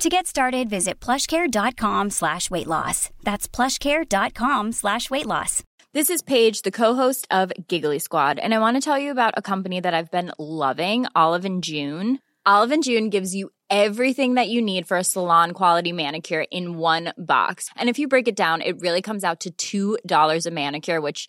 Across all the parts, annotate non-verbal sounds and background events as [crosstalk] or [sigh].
To get started, visit plushcare.com slash weight loss. That's plushcare.com slash weight loss. This is Paige, the co-host of Giggly Squad, and I want to tell you about a company that I've been loving, Olive and June. Olive and June gives you everything that you need for a salon quality manicure in one box. And if you break it down, it really comes out to $2 a manicure, which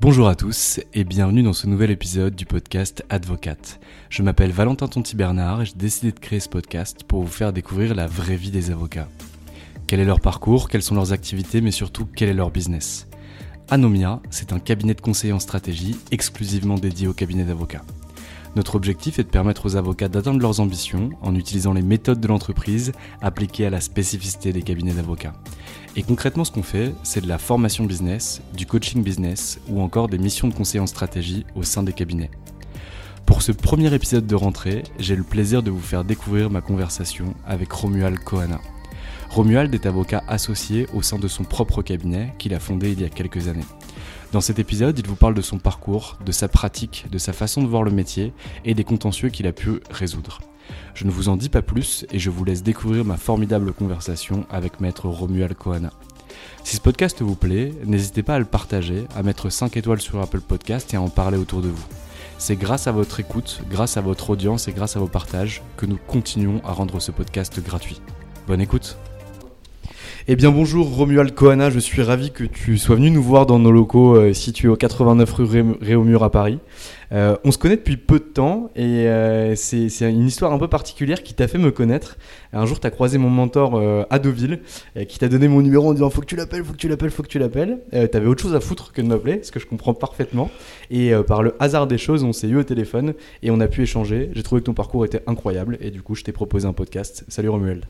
Bonjour à tous et bienvenue dans ce nouvel épisode du podcast Advocate. Je m'appelle Valentin Tonti Bernard et j'ai décidé de créer ce podcast pour vous faire découvrir la vraie vie des avocats. Quel est leur parcours, quelles sont leurs activités, mais surtout quel est leur business? Anomia, c'est un cabinet de conseil en stratégie exclusivement dédié au cabinet d'avocats. Notre objectif est de permettre aux avocats d'atteindre leurs ambitions en utilisant les méthodes de l'entreprise appliquées à la spécificité des cabinets d'avocats. Et concrètement, ce qu'on fait, c'est de la formation business, du coaching business ou encore des missions de conseil en stratégie au sein des cabinets. Pour ce premier épisode de rentrée, j'ai le plaisir de vous faire découvrir ma conversation avec Romuald Kohana. Romuald est avocat associé au sein de son propre cabinet qu'il a fondé il y a quelques années. Dans cet épisode, il vous parle de son parcours, de sa pratique, de sa façon de voir le métier et des contentieux qu'il a pu résoudre. Je ne vous en dis pas plus et je vous laisse découvrir ma formidable conversation avec maître Romuald Kohana. Si ce podcast vous plaît, n'hésitez pas à le partager, à mettre 5 étoiles sur Apple Podcast et à en parler autour de vous. C'est grâce à votre écoute, grâce à votre audience et grâce à vos partages que nous continuons à rendre ce podcast gratuit. Bonne écoute eh bien bonjour Romuald Kohana, je suis ravi que tu sois venu nous voir dans nos locaux euh, situés au 89 rue Réaumur à Paris. Euh, on se connaît depuis peu de temps et euh, c'est une histoire un peu particulière qui t'a fait me connaître. Un jour, tu as croisé mon mentor à Deauville qui t'a donné mon numéro en disant faut que tu l'appelles, faut que tu l'appelles, faut que tu l'appelles. tu avais autre chose à foutre que de m'appeler, ce que je comprends parfaitement. Et par le hasard des choses, on s'est eu au téléphone et on a pu échanger. J'ai trouvé que ton parcours était incroyable et du coup, je t'ai proposé un podcast. Salut Romuald.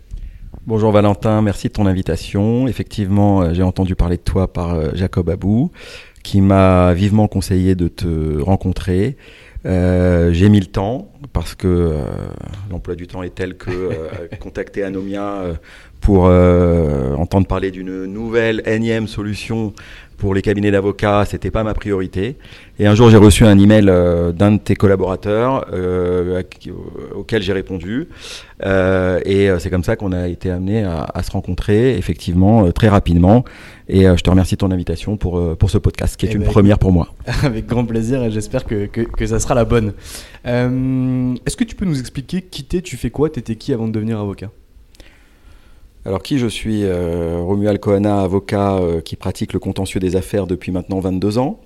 Bonjour Valentin, merci de ton invitation. Effectivement, euh, j'ai entendu parler de toi par euh, Jacob Abou, qui m'a vivement conseillé de te rencontrer. Euh, j'ai mis le temps parce que l'emploi du temps est tel que [laughs] contacter Anomia pour entendre parler d'une nouvelle énième solution pour les cabinets d'avocats, c'était pas ma priorité. Et un jour, j'ai reçu un email euh, d'un de tes collaborateurs euh, auquel j'ai répondu. Euh, et c'est comme ça qu'on a été amené à, se rencontrer, effectivement, très rapidement. Et je te remercie de ton invitation pour, pour ce podcast, qui est eh une ben, première pour moi. [laughs] Avec grand plaisir, et j'espère que, que, que, ça sera la bonne. Est-ce que tu peux nous expliquer qui tu fais quoi, t'étais qui avant de devenir avocat? Alors qui je suis euh, Romuald Kohana, avocat euh, qui pratique le contentieux des affaires depuis maintenant 22 ans.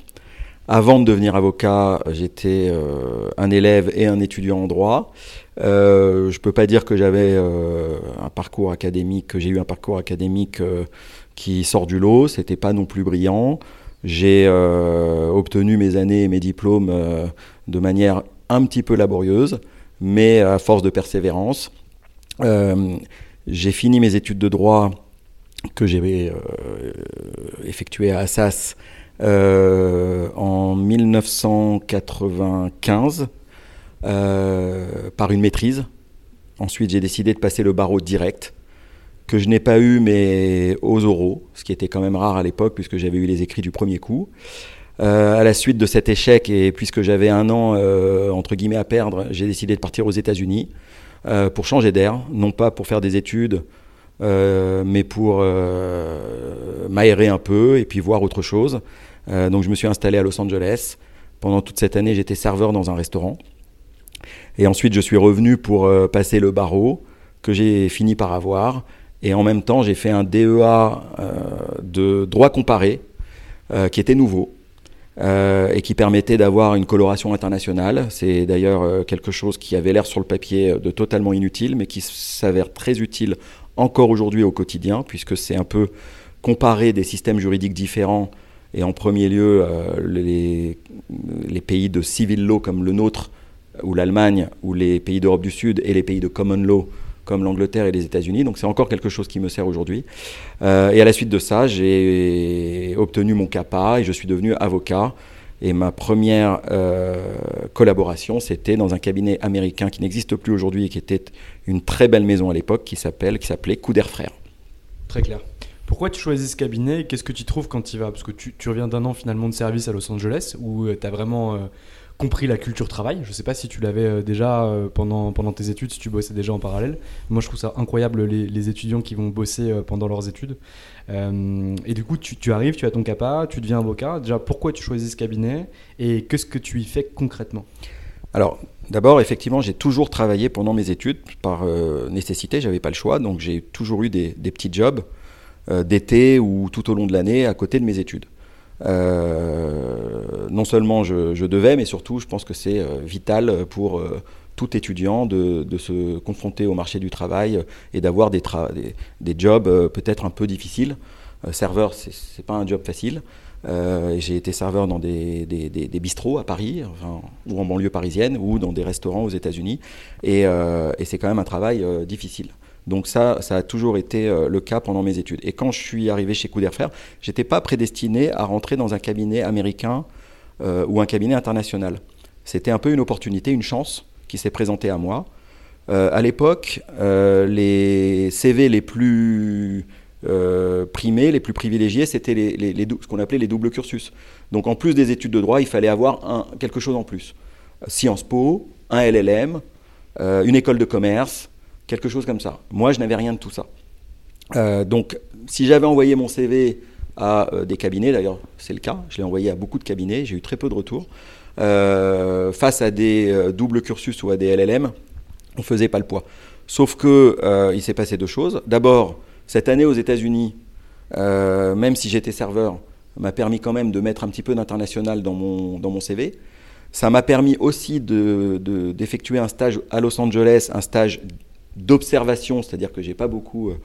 Avant de devenir avocat, j'étais euh, un élève et un étudiant en droit. je ne peux pas dire que j'avais un parcours académique, que j'ai eu un parcours académique qui sort du lot. C'était pas non plus brillant. J'ai obtenu mes années et mes diplômes de manière un petit peu laborieuse, mais à force de persévérance. J'ai fini mes études de droit que j'ai euh, effectuées à Assas euh, en 1995 euh, par une maîtrise. Ensuite, j'ai décidé de passer le barreau direct, que je n'ai pas eu, mais aux oraux, ce qui était quand même rare à l'époque, puisque j'avais eu les écrits du premier coup. À la suite de cet échec, et puisque j'avais un an entre guillemets à perdre, j'ai décidé de partir aux États-Unis pour changer d'air, non pas pour faire des études, mais pour m'aérer un peu et puis voir autre chose. donc je me suis installé à Los Angeles. Pendant toute cette année, j'étais serveur dans un restaurant. Et ensuite, je suis revenu pour euh, passer le barreau, que j'ai fini par avoir. Et en même temps, j'ai fait un DEA euh, de droit comparé, euh, qui était nouveau. Et qui permettait d'avoir une coloration internationale. C'est d'ailleurs quelque chose qui avait l'air sur le papier de totalement inutile, mais qui s'avère très utile encore aujourd'hui au quotidien, puisque c'est un peu comparer des systèmes juridiques différents et en premier lieu les, les, pays de civil law comme le nôtre ou l'Allemagne, ou les pays d'Europe du Sud et les pays de common law comme l'Angleterre et les États-Unis. Donc c'est encore quelque chose qui me sert aujourd'hui. Euh, et à la suite de ça, j'ai obtenu mon CAPA et je suis devenu avocat. Et ma première euh, collaboration, c'était dans un cabinet américain qui n'existe plus aujourd'hui et qui était une très belle maison à l'époque, qui s'appelle, qui s'appelait Couder Frères. Très clair. Pourquoi tu choisis ce cabinet Qu'est-ce que tu trouves quand tu y vas? Parce que tu, reviens d'un an finalement de service à Los Angeles où euh, tu as vraiment compris la culture travail. Je ne sais pas si tu l'avais euh, déjà euh, pendant, pendant tes études, si tu bossais déjà en parallèle. Moi, je trouve ça incroyable les, étudiants qui vont bosser euh, pendant leurs études. et du coup, tu, arrives, tu as ton CAPA, tu deviens avocat. Déjà, pourquoi tu choisis ce cabinet et qu'est-ce que tu y fais concrètement? Alors, d'abord, effectivement, j'ai toujours travaillé pendant mes études par nécessité, j'avais pas le choix, donc j'ai toujours eu des, des petits jobs d'été ou tout au long de l'année à côté de mes études. Euh, non seulement je, devais, mais surtout je pense que c'est euh, vital pour euh, tout étudiant de, se confronter au marché du travail et d'avoir des, jobs peut-être un peu difficiles. serveur, c'est pas un job facile. j'ai été serveur dans des, bistrots à Paris, ou en banlieue parisienne, ou dans des restaurants aux États-Unis. Et c'est quand même un travail difficile. Donc ça, ça a toujours été euh, le cas pendant mes études. Et quand je suis arrivé chez Couder Frères, j'étais pas prédestiné à rentrer dans un cabinet américain euh, ou un cabinet international. C'était un peu une opportunité, une chance qui s'est présentée à moi. Euh, à l'époque, les CV les plus primés, les plus privilégiés, c'était ce qu'on appelait les doubles cursus. Donc en plus des études de droit, il fallait avoir quelque chose en plus. Sciences Po, un LLM, une école de commerce, quelque chose comme ça. Moi, je n'avais rien de tout ça. Euh, donc, si j'avais envoyé mon CV à euh, des cabinets, d'ailleurs, c'est le cas, je l'ai envoyé à beaucoup de cabinets, j'ai eu très peu de retours, euh, face à des doubles cursus ou à des LLM, on ne faisait pas le poids. Sauf que il s'est passé deux choses. D'abord, cette année aux États-Unis, même si j'étais serveur, m'a permis quand même de mettre un petit peu d'international dans mon, dans mon CV. Ça m'a permis aussi d'effectuer de, un stage à Los Angeles, un stage d'observation, c'est-à-dire que j'ai pas beaucoup euh,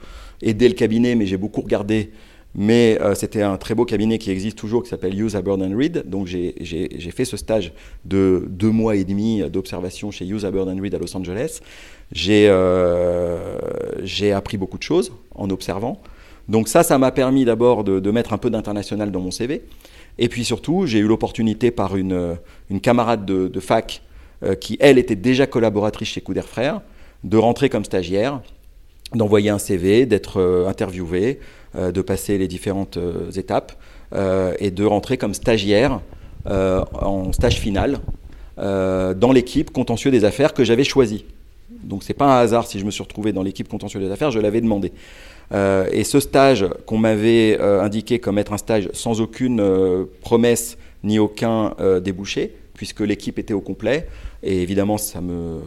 aidé le cabinet, mais j'ai beaucoup regardé. Mais euh, c'était un très beau cabinet qui existe toujours, qui s'appelle Hughes Aberd Reed. Donc j'ai fait ce stage de deux mois et demi d'observation chez Hughes Aberd Reed à Los Angeles. Euh, j'ai appris beaucoup de choses en observant. Donc ça, ça m'a permis d'abord de, mettre un peu d'international dans mon CV. Et puis surtout, j'ai eu l'opportunité par une, une, camarade de, de fac qui, elle, était déjà collaboratrice chez Couder Frères, de rentrer comme stagiaire, d'envoyer un CV, d'être euh, interviewé, euh, de passer les différentes euh, étapes et de rentrer comme stagiaire en stage final dans l'équipe contentieux des affaires que j'avais choisie. Donc c'est pas un hasard si je me suis retrouvé dans l'équipe contentieux des affaires, je l'avais demandé. et ce stage qu'on m'avait indiqué comme être un stage sans aucune promesse ni aucun débouché, puisque l'équipe était au complet, et évidemment ça me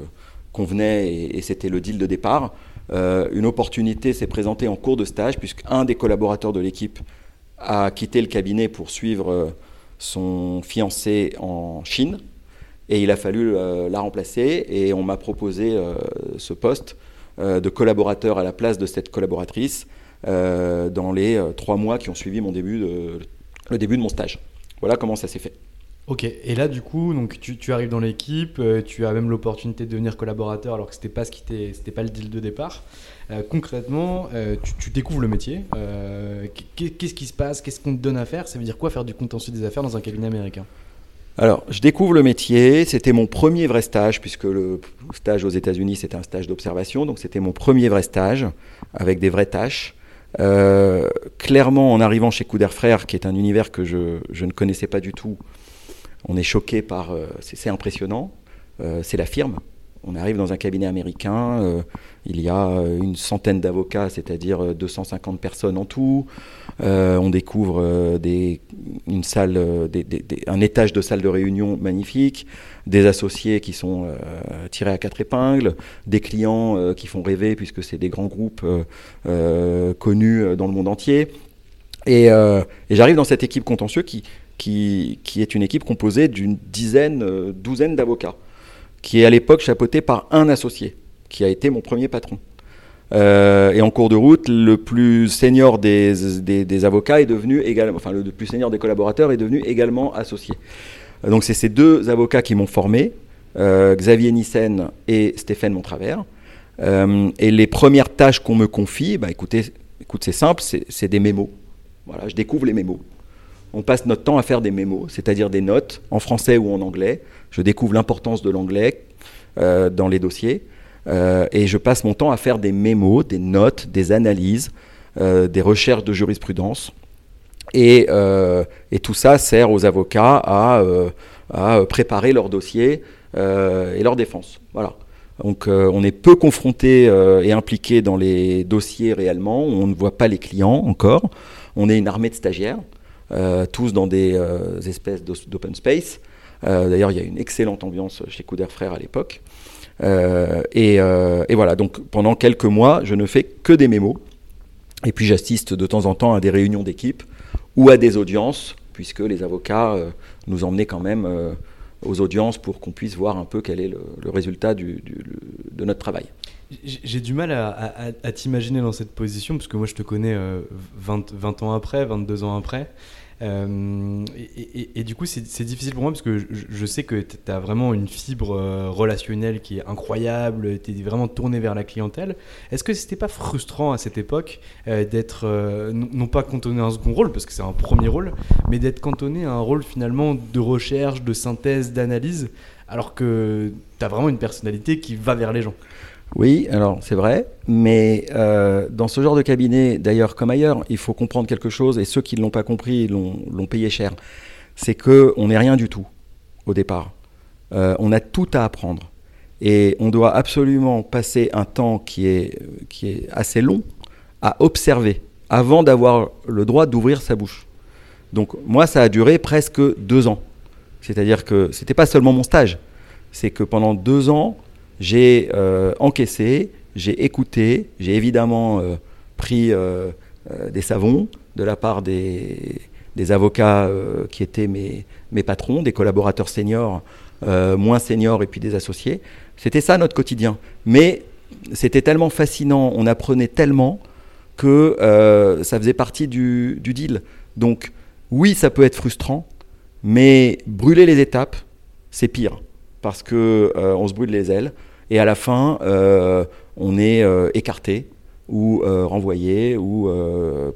convenait et, c'était le deal de départ. Euh, une opportunité s'est présentée en cours de stage puisqu'un des collaborateurs de l'équipe a quitté le cabinet pour suivre euh, son fiancé en Chine et il a fallu euh, la remplacer et on m'a proposé ce poste de collaborateur à la place de cette collaboratrice dans les trois mois qui ont suivi mon début le début de mon stage. Voilà comment ça s'est fait. Ok, et là du coup, donc tu, arrives dans l'équipe, euh, tu as même l'opportunité de devenir collaborateur alors que ce qui c'était pas le deal de départ. Euh, concrètement, euh, tu, découvres le métier. Qu'est-ce qui se passe Qu'est-ce qu'on te donne à faire? Ça veut dire quoi faire du contentieux des affaires dans un cabinet américain? Alors, je découvre le métier. C'était mon premier vrai stage, puisque le stage aux États-Unis, c'était un stage d'observation. Donc, c'était mon premier vrai stage, avec des vraies tâches. clairement, en arrivant chez Couder Frères, qui est un univers que je, je, ne connaissais pas du tout, on est choqué par. c'est impressionnant. c'est la firme. On arrive dans un cabinet américain, euh, il y a euh, une centaine d'avocats, c'est-à-dire 250 euh, personnes en tout. on découvre des, une salle, un étage de salle de réunion magnifique, des associés qui sont tirés à quatre épingles, des clients qui font rêver puisque c'est des grands groupes connus dans le monde entier. Et, j'arrive dans cette équipe contentieux qui, qui, est une équipe composée d'une dizaine, douzaine d'avocats qui est à l'époque chapeauté par un associé, qui a été mon premier patron. Euh, et en cours de route, le plus senior des, des, avocats est devenu également, enfin le plus senior des collaborateurs est devenu également associé. Donc c'est ces deux avocats qui m'ont formé, euh, Xavier Nissen et Stéphane Montravers. Euh, et les premières tâches qu'on me confie, bah écoutez, écoute, c'est simple, c'est des mémos. Voilà, je découvre les mémos. On passe notre temps à faire des mémos, c'est-à-dire des notes en français ou en anglais, je découvre l'importance de l'anglais euh, dans les dossiers. Euh, et je passe mon temps à faire des mémos, des notes, des analyses, euh, des recherches de jurisprudence. Et, tout ça sert aux avocats à, préparer leur dossier et leur défense. Voilà. Donc on est peu confronté et impliqué dans les dossiers réellement, on ne voit pas les clients encore, on est une armée de stagiaires, tous dans des espèces d'open space, euh, d'ailleurs, il y a une excellente ambiance chez Couder Frères à l'époque. Euh, euh, et, voilà, donc pendant quelques mois, je ne fais que des mémos. Et puis j'assiste de temps en temps à des réunions d'équipe ou à des audiences, puisque les avocats nous emmenaient quand même aux audiences pour qu'on puisse voir un peu quel est le, résultat de notre travail. J'ai du mal à, t'imaginer dans cette position, parce que moi je te connais 20, 20, ans après, 22 ans après. Euh, et, du coup, c'est difficile pour moi parce que je, sais que tu as vraiment une fibre euh, relationnelle qui est incroyable, tu es vraiment tourné vers la clientèle. Est-ce que c'était pas frustrant à cette époque euh, d'être, non pas cantonné à un second rôle, parce que c'est un premier rôle, mais d'être cantonné à un rôle finalement de recherche, de synthèse, d'analyse, alors que tu as vraiment une personnalité qui va vers les gens? Oui, alors c'est vrai, mais euh, dans ce genre de cabinet, d'ailleurs comme ailleurs, il faut comprendre quelque chose, et ceux qui ne l'ont pas compris l'ont payé cher, c'est qu'on n'est rien du tout au départ. Euh, on a tout à apprendre. Et on doit absolument passer un temps qui est, qui est assez long à observer avant d'avoir le droit d'ouvrir sa bouche. Donc moi, ça a duré presque deux ans. C'est-à-dire que ce n'était pas seulement mon stage, c'est que pendant deux ans, j'ai euh, encaissé, j'ai écouté, j'ai évidemment euh, pris euh, des savons de la part des, avocats qui étaient mes, mes, patrons, des collaborateurs seniors, moins seniors et puis des associés. C'était ça notre quotidien. Mais c'était tellement fascinant, on apprenait tellement que ça faisait partie du, du, deal. Donc oui, ça peut être frustrant, mais brûler les étapes, c'est pire parce que on se brûle les ailes et à la fin, euh, on est euh, écarté ou euh, renvoyé ou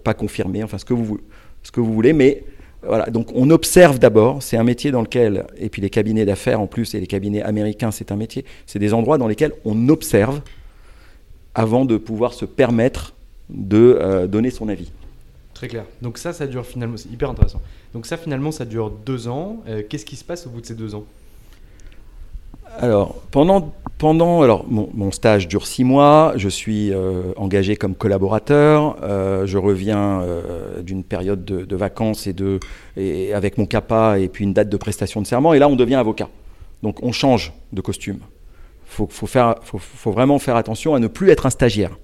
pas confirmé, enfin ce que vous, ce que vous voulez, mais voilà, donc on observe d'abord, c'est un métier dans lequel, et puis les cabinets d'affaires en plus, et les cabinets américains, c'est un métier, c'est des endroits dans lesquels on observe avant de pouvoir se permettre de donner son avis. Très clair. Donc ça, ça dure finalement, c'est hyper intéressant. Donc ça, finalement, ça dure deux ans. Qu'est-ce qui se passe au bout de ces deux ans? Alors, pendant, pendant alors, mon, stage dure six mois, je suis euh, engagé comme collaborateur, euh, je reviens euh, d'une période de, vacances et, de, et avec mon CAPA et puis une date de prestation de serment, et là on devient avocat. Donc on change de costume. Il faut, faut, faut vraiment faire attention à ne plus être un stagiaire.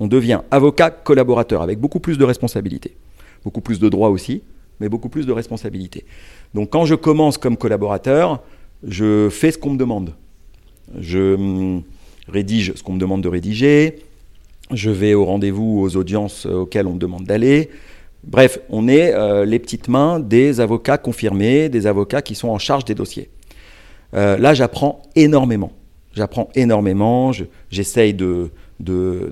On devient avocat collaborateur avec beaucoup plus de responsabilités, beaucoup plus de droits aussi, mais beaucoup plus de responsabilités. Donc quand je commence comme collaborateur, je fais ce qu'on me demande. Je hum, rédige ce qu'on me demande de rédiger, je vais au rendez-vous, aux audiences auxquelles on me demande d'aller. Bref, on est euh, les petites mains des avocats confirmés, des avocats qui sont en charge des dossiers. Euh, là, j'apprends énormément. J'apprends énormément, j'essaye de,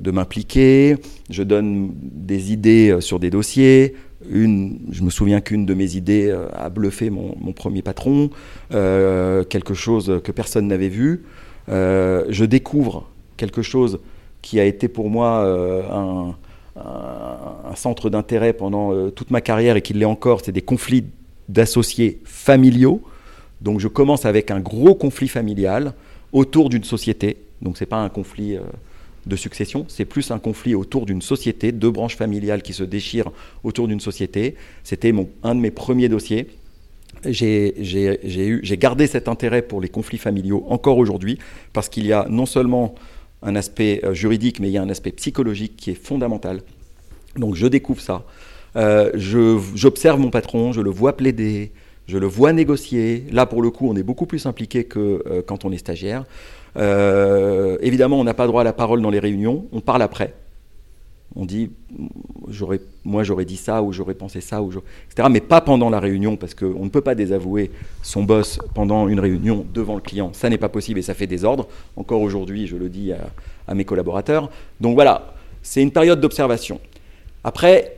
m'impliquer, je donne des idées euh, sur des dossiers, une, je me souviens qu'une de mes idées euh, a bluffé mon, premier patron, euh, quelque chose que personne n'avait vu. Euh, je découvre quelque chose qui a été pour moi un centre d'intérêt pendant toute ma carrière et qu'il l'est encore, c'est des conflits d'associés familiaux. Donc je commence avec un gros conflit familial autour d'une société. Donc ce n'est pas un conflit de succession, c'est plus un conflit autour d'une société, deux branches familiales qui se déchirent autour d'une société. C'était un de mes premiers dossiers. J'ai gardé cet intérêt pour les conflits familiaux encore aujourd'hui, parce qu'il y a non seulement un aspect euh, juridique, mais il y a un aspect psychologique qui est fondamental. Donc je découvre ça. Euh, j'observe mon patron, je le vois plaider, je le vois négocier. Là, pour le coup, on est beaucoup plus impliqué que euh, quand on est stagiaire. Euh, évidemment, on n'a pas droit à la parole dans les réunions, on parle après. On dit, moi j'aurais dit ça, ou j'aurais pensé ça, ou etc. Mais pas pendant la réunion, parce qu'on ne peut pas désavouer son boss pendant une réunion devant le client. Ça n'est pas possible et ça fait désordre. Encore aujourd'hui, je le dis à, mes collaborateurs. Donc voilà, c'est une période d'observation. Après,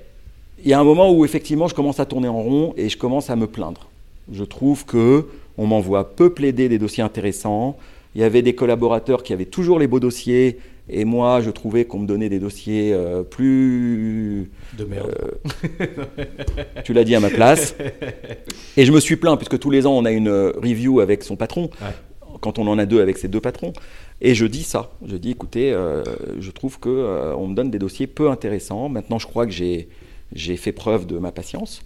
il y a un moment où effectivement je commence à tourner en rond et je commence à me plaindre. Je trouve que on m'envoie peu plaider des dossiers intéressants, il y avait des collaborateurs qui avaient toujours les beaux dossiers, et moi, je trouvais qu'on me donnait des dossiers euh, plus. De merde. Euh, tu l'as dit à ma place. Et je me suis plaint, puisque tous les ans, on a une euh, review avec son patron, quand on en a deux avec ses deux patrons. Et je dis ça. Je dis écoutez, je trouve qu'on on me donne des dossiers peu intéressants. Maintenant, je crois que j'ai fait preuve de ma patience.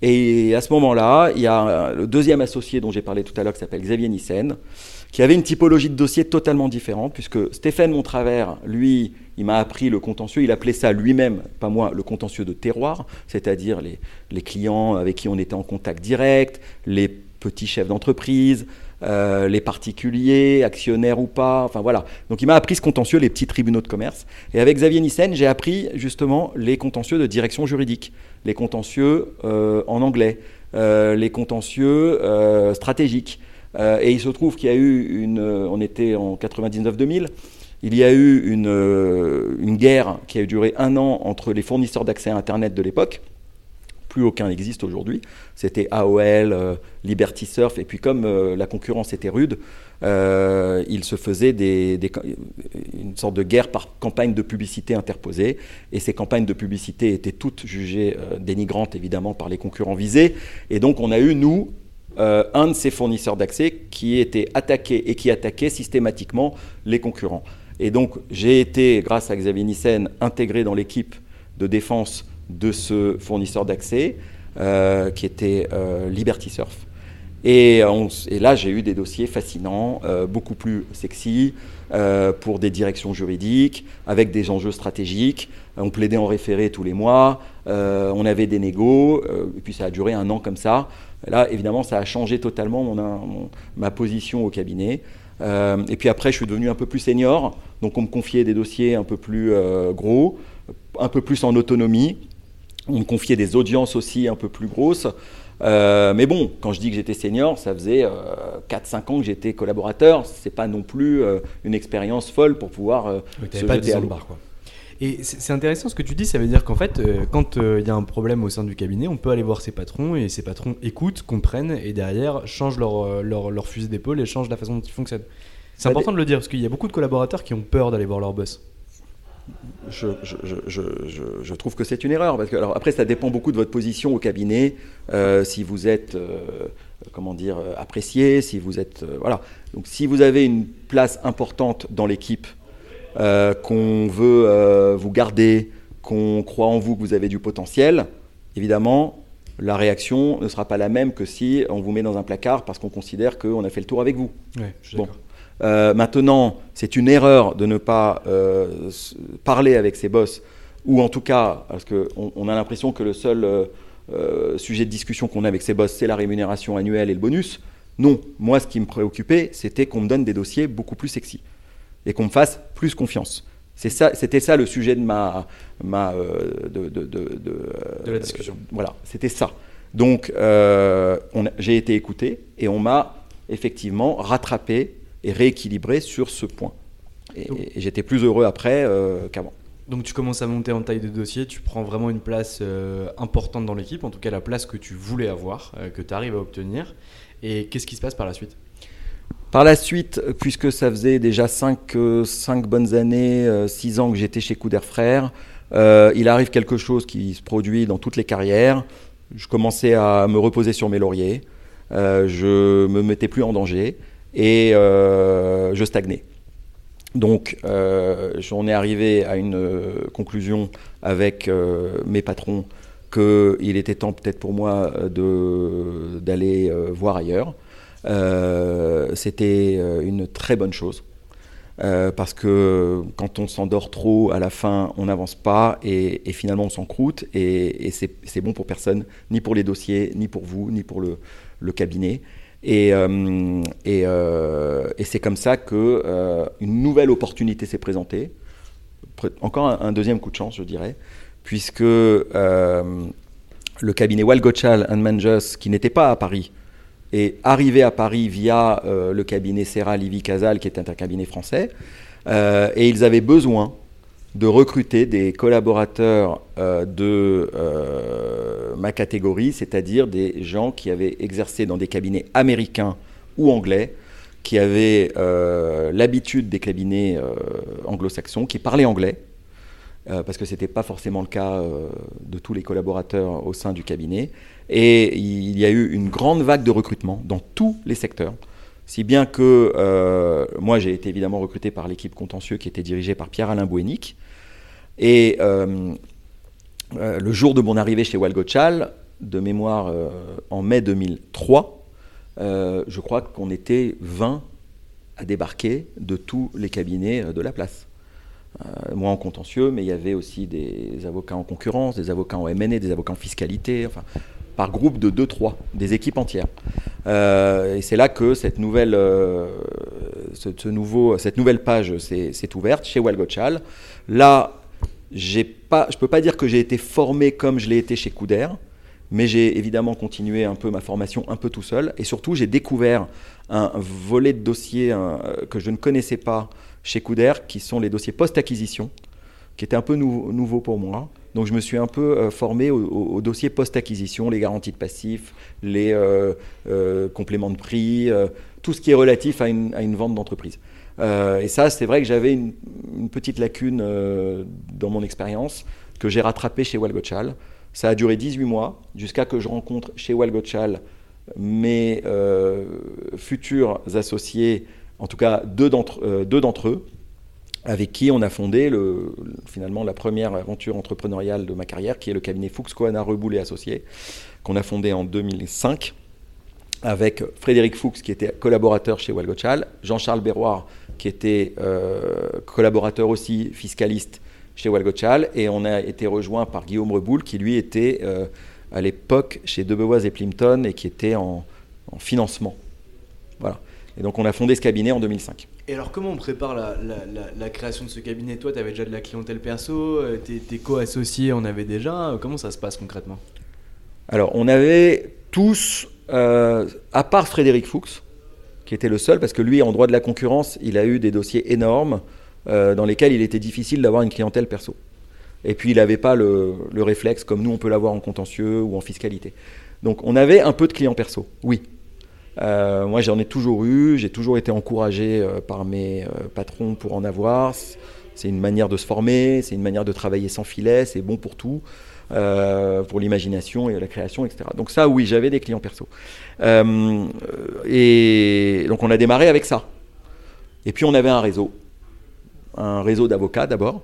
Et à ce moment-là, il y a le deuxième associé dont j'ai parlé tout à l'heure qui s'appelle Xavier Nissen qui avait une typologie de dossier totalement différente, puisque Stéphane Montravers, lui, il m'a appris le contentieux, il appelait ça lui-même, pas moi, le contentieux de terroir, c'est-à-dire les, les, clients avec qui on était en contact direct, les petits chefs d'entreprise, euh, les particuliers, actionnaires ou pas, enfin voilà. Donc il m'a appris ce contentieux, les petits tribunaux de commerce. Et avec Xavier Nissen, j'ai appris justement les contentieux de direction juridique, les contentieux euh, en anglais, euh, les contentieux stratégiques. Euh, et il se trouve qu'il y a eu une. On était en 99-2000. Il y a eu une, une, guerre qui a duré un an entre les fournisseurs d'accès à Internet de l'époque. Plus aucun n'existe aujourd'hui. C'était AOL, Liberty Surf. Et puis, comme la concurrence était rude, il se faisait des, une sorte de guerre par campagne de publicité interposée. Et ces campagnes de publicité étaient toutes jugées dénigrantes, évidemment, par les concurrents visés. Et donc, on a eu, nous, euh, un de ces fournisseurs d'accès qui était attaqué et qui attaquait systématiquement les concurrents. Et donc j'ai été, grâce à Xavier Nissen, intégré dans l'équipe de défense de ce fournisseur d'accès euh, qui était euh, Liberty Surf. Et, là, j'ai eu des dossiers fascinants, beaucoup plus sexy, pour des directions juridiques, avec des enjeux stratégiques. On plaidait en référé tous les mois, on avait des négos, et puis ça a duré un an comme ça. Là, évidemment, ça a changé totalement mon, ma position au cabinet. Euh, et puis après, je suis devenu un peu plus senior, donc on me confiait des dossiers un peu plus euh, gros, un peu plus en autonomie. On me confiait des audiences aussi un peu plus grosses. Euh, mais bon, quand je dis que j'étais senior, ça faisait 4-5 ans que j'étais collaborateur. C'est pas non plus une expérience folle pour pouvoir se jeter à l'eau. Et c'est intéressant ce que tu dis, ça veut dire qu'en fait, euh, quand euh, il y a un problème au sein du cabinet, on peut aller voir ses patrons et ses patrons écoutent, comprennent et derrière changent leur, euh, leur, leur fusil d'épaule et changent la façon dont ils fonctionnent. C'est bah, important de le dire parce qu'il y a beaucoup de collaborateurs qui ont peur d'aller voir leur boss. Je, je, je, je, trouve que c'est une erreur. Parce que, alors, après, ça dépend beaucoup de votre position au cabinet. si vous êtes, comment dire, apprécié, si vous êtes. voilà. Donc, si vous avez une place importante dans l'équipe, euh, qu'on veut euh, vous garder, qu'on croit en vous, que vous avez du potentiel, évidemment, la réaction ne sera pas la même que si on vous met dans un placard parce qu'on considère qu'on a fait le tour avec vous. bon. Euh, maintenant, c'est une erreur de ne pas parler avec ses boss, ou en tout cas, parce qu'on on a l'impression que le seul sujet de discussion qu'on a avec ses boss, c'est la rémunération annuelle et le bonus. Non, moi, ce qui me préoccupait, c'était qu'on me donne des dossiers beaucoup plus sexy et qu'on me fasse plus confiance. Ça, c'était ça le sujet de ma, ma euh, de, de, de, de, la discussion. Euh, voilà, c'était ça. Donc, euh, j'ai été écouté et on m'a effectivement rattrapé et rééquilibré sur ce point. Et, j'étais plus heureux après qu'avant. Donc tu commences à monter en taille de dossier, tu prends vraiment une place importante dans l'équipe, en tout cas la place que tu voulais avoir, que tu arrives à obtenir. Et qu'est-ce qui se passe par la suite? Par la suite, puisque ça faisait déjà 5, euh, bonnes années, 6 euh, ans que j'étais chez Couder Frères, Euh, il arrive quelque chose qui se produit dans toutes les carrières. Je commençais à me reposer sur mes lauriers. Euh, je me mettais plus en danger et euh, je stagnais. Donc, j'en ai arrivé à une conclusion avec mes patrons qu'il était temps peut-être pour moi d'aller voir ailleurs. C'était une très bonne chose. Euh, parce que quand on s'endort trop, à la fin, on n'avance pas et, finalement on s'encroute et, et c'est bon pour personne, ni pour les dossiers, ni pour vous, ni pour le cabinet. Et, euh, euh, et c'est comme ça qu'une nouvelle opportunité s'est présentée. Encore un, deuxième coup de chance, je dirais, puisque le cabinet Walgochal Manjus, qui n'était pas à Paris, est arrivé à Paris via euh, le cabinet Serra Livi Casal, qui est un cabinet français, euh, et ils avaient besoin de recruter des collaborateurs euh, de ma catégorie, c'est-à-dire des gens qui avaient exercé dans des cabinets américains ou anglais, qui avaient l'habitude des cabinets anglo-saxons, qui parlaient anglais, parce que ce n'était pas forcément le cas de tous les collaborateurs au sein du cabinet, et il y a eu une grande vague de recrutement dans tous les secteurs. Si bien que euh, moi, j'ai été évidemment recruté par l'équipe contentieux qui était dirigée par Pierre-Alain Bouénic. Et euh, euh, le jour de mon arrivée chez Walgochal, de mémoire en mai 2003, je crois qu'on était 20 à débarquer de tous les cabinets de la place. moi en contentieux, mais il y avait aussi des avocats en concurrence, des avocats en MNE, des avocats en fiscalité. Par groupe de 2-3, des équipes entières. Euh, et c'est là que cette nouvelle, euh, ce, nouveau, cette nouvelle page s'est ouverte chez Walgochal. Là, pas, je ne peux pas dire que j'ai été formé comme je l'ai été chez Couder, mais j'ai évidemment continué un peu ma formation un peu tout seul. Et surtout, j'ai découvert un volet de dossiers que je ne connaissais pas chez Couder, qui sont les dossiers post-acquisition, qui étaient un peu nouveaux pour moi. Donc je me suis un peu euh, formé au, dossier post-acquisition, les garanties de passifs, les euh, euh, compléments de prix, tout ce qui est relatif à une, vente d'entreprise. et ça, c'est vrai que j'avais une, petite lacune dans mon expérience que j'ai rattrapée chez Walgochal. Ça a duré 18 mois jusqu'à que je rencontre chez Walgochal mes futurs associés, en tout cas deux d'entre eux, avec qui on a fondé le, finalement la première aventure entrepreneuriale de ma carrière, qui est le cabinet Fuchs Coana Reboul et Associés, qu'on a fondé en 2005, avec Frédéric Fuchs, qui était collaborateur chez Walgochal, Jean-Charles Berroir, qui était euh, collaborateur aussi fiscaliste chez Walgochal, et on a été rejoint par Guillaume Reboul, qui lui était euh, à l'époque chez Debeboise et Plimpton et qui était en, en financement. Voilà. Et donc on a fondé ce cabinet en 2005. Et alors, comment on prépare la, création de ce cabinet? Toi, tu avais déjà de la clientèle perso, euh, tes, co-associés en avaient déjà. Comment ça se passe concrètement? Alors, on avait tous, euh, à part Frédéric Fuchs, qui était le seul, parce que lui, en droit de la concurrence, il a eu des dossiers énormes euh, dans lesquels il était difficile d'avoir une clientèle perso. Et puis, il n'avait pas le, le réflexe comme nous, on peut l'avoir en contentieux ou en fiscalité. Donc, on avait un peu de clients perso, oui. Euh, moi, j'en ai toujours eu, j'ai toujours été encouragé euh, par mes euh, patrons pour en avoir. C'est une manière de se former, c'est une manière de travailler sans filet, c'est bon pour tout, pour l'imagination et la création, etc. Donc ça, oui, j'avais des clients perso. et donc on a démarré avec ça. Et puis on avait un réseau, un réseau d'avocats d'abord,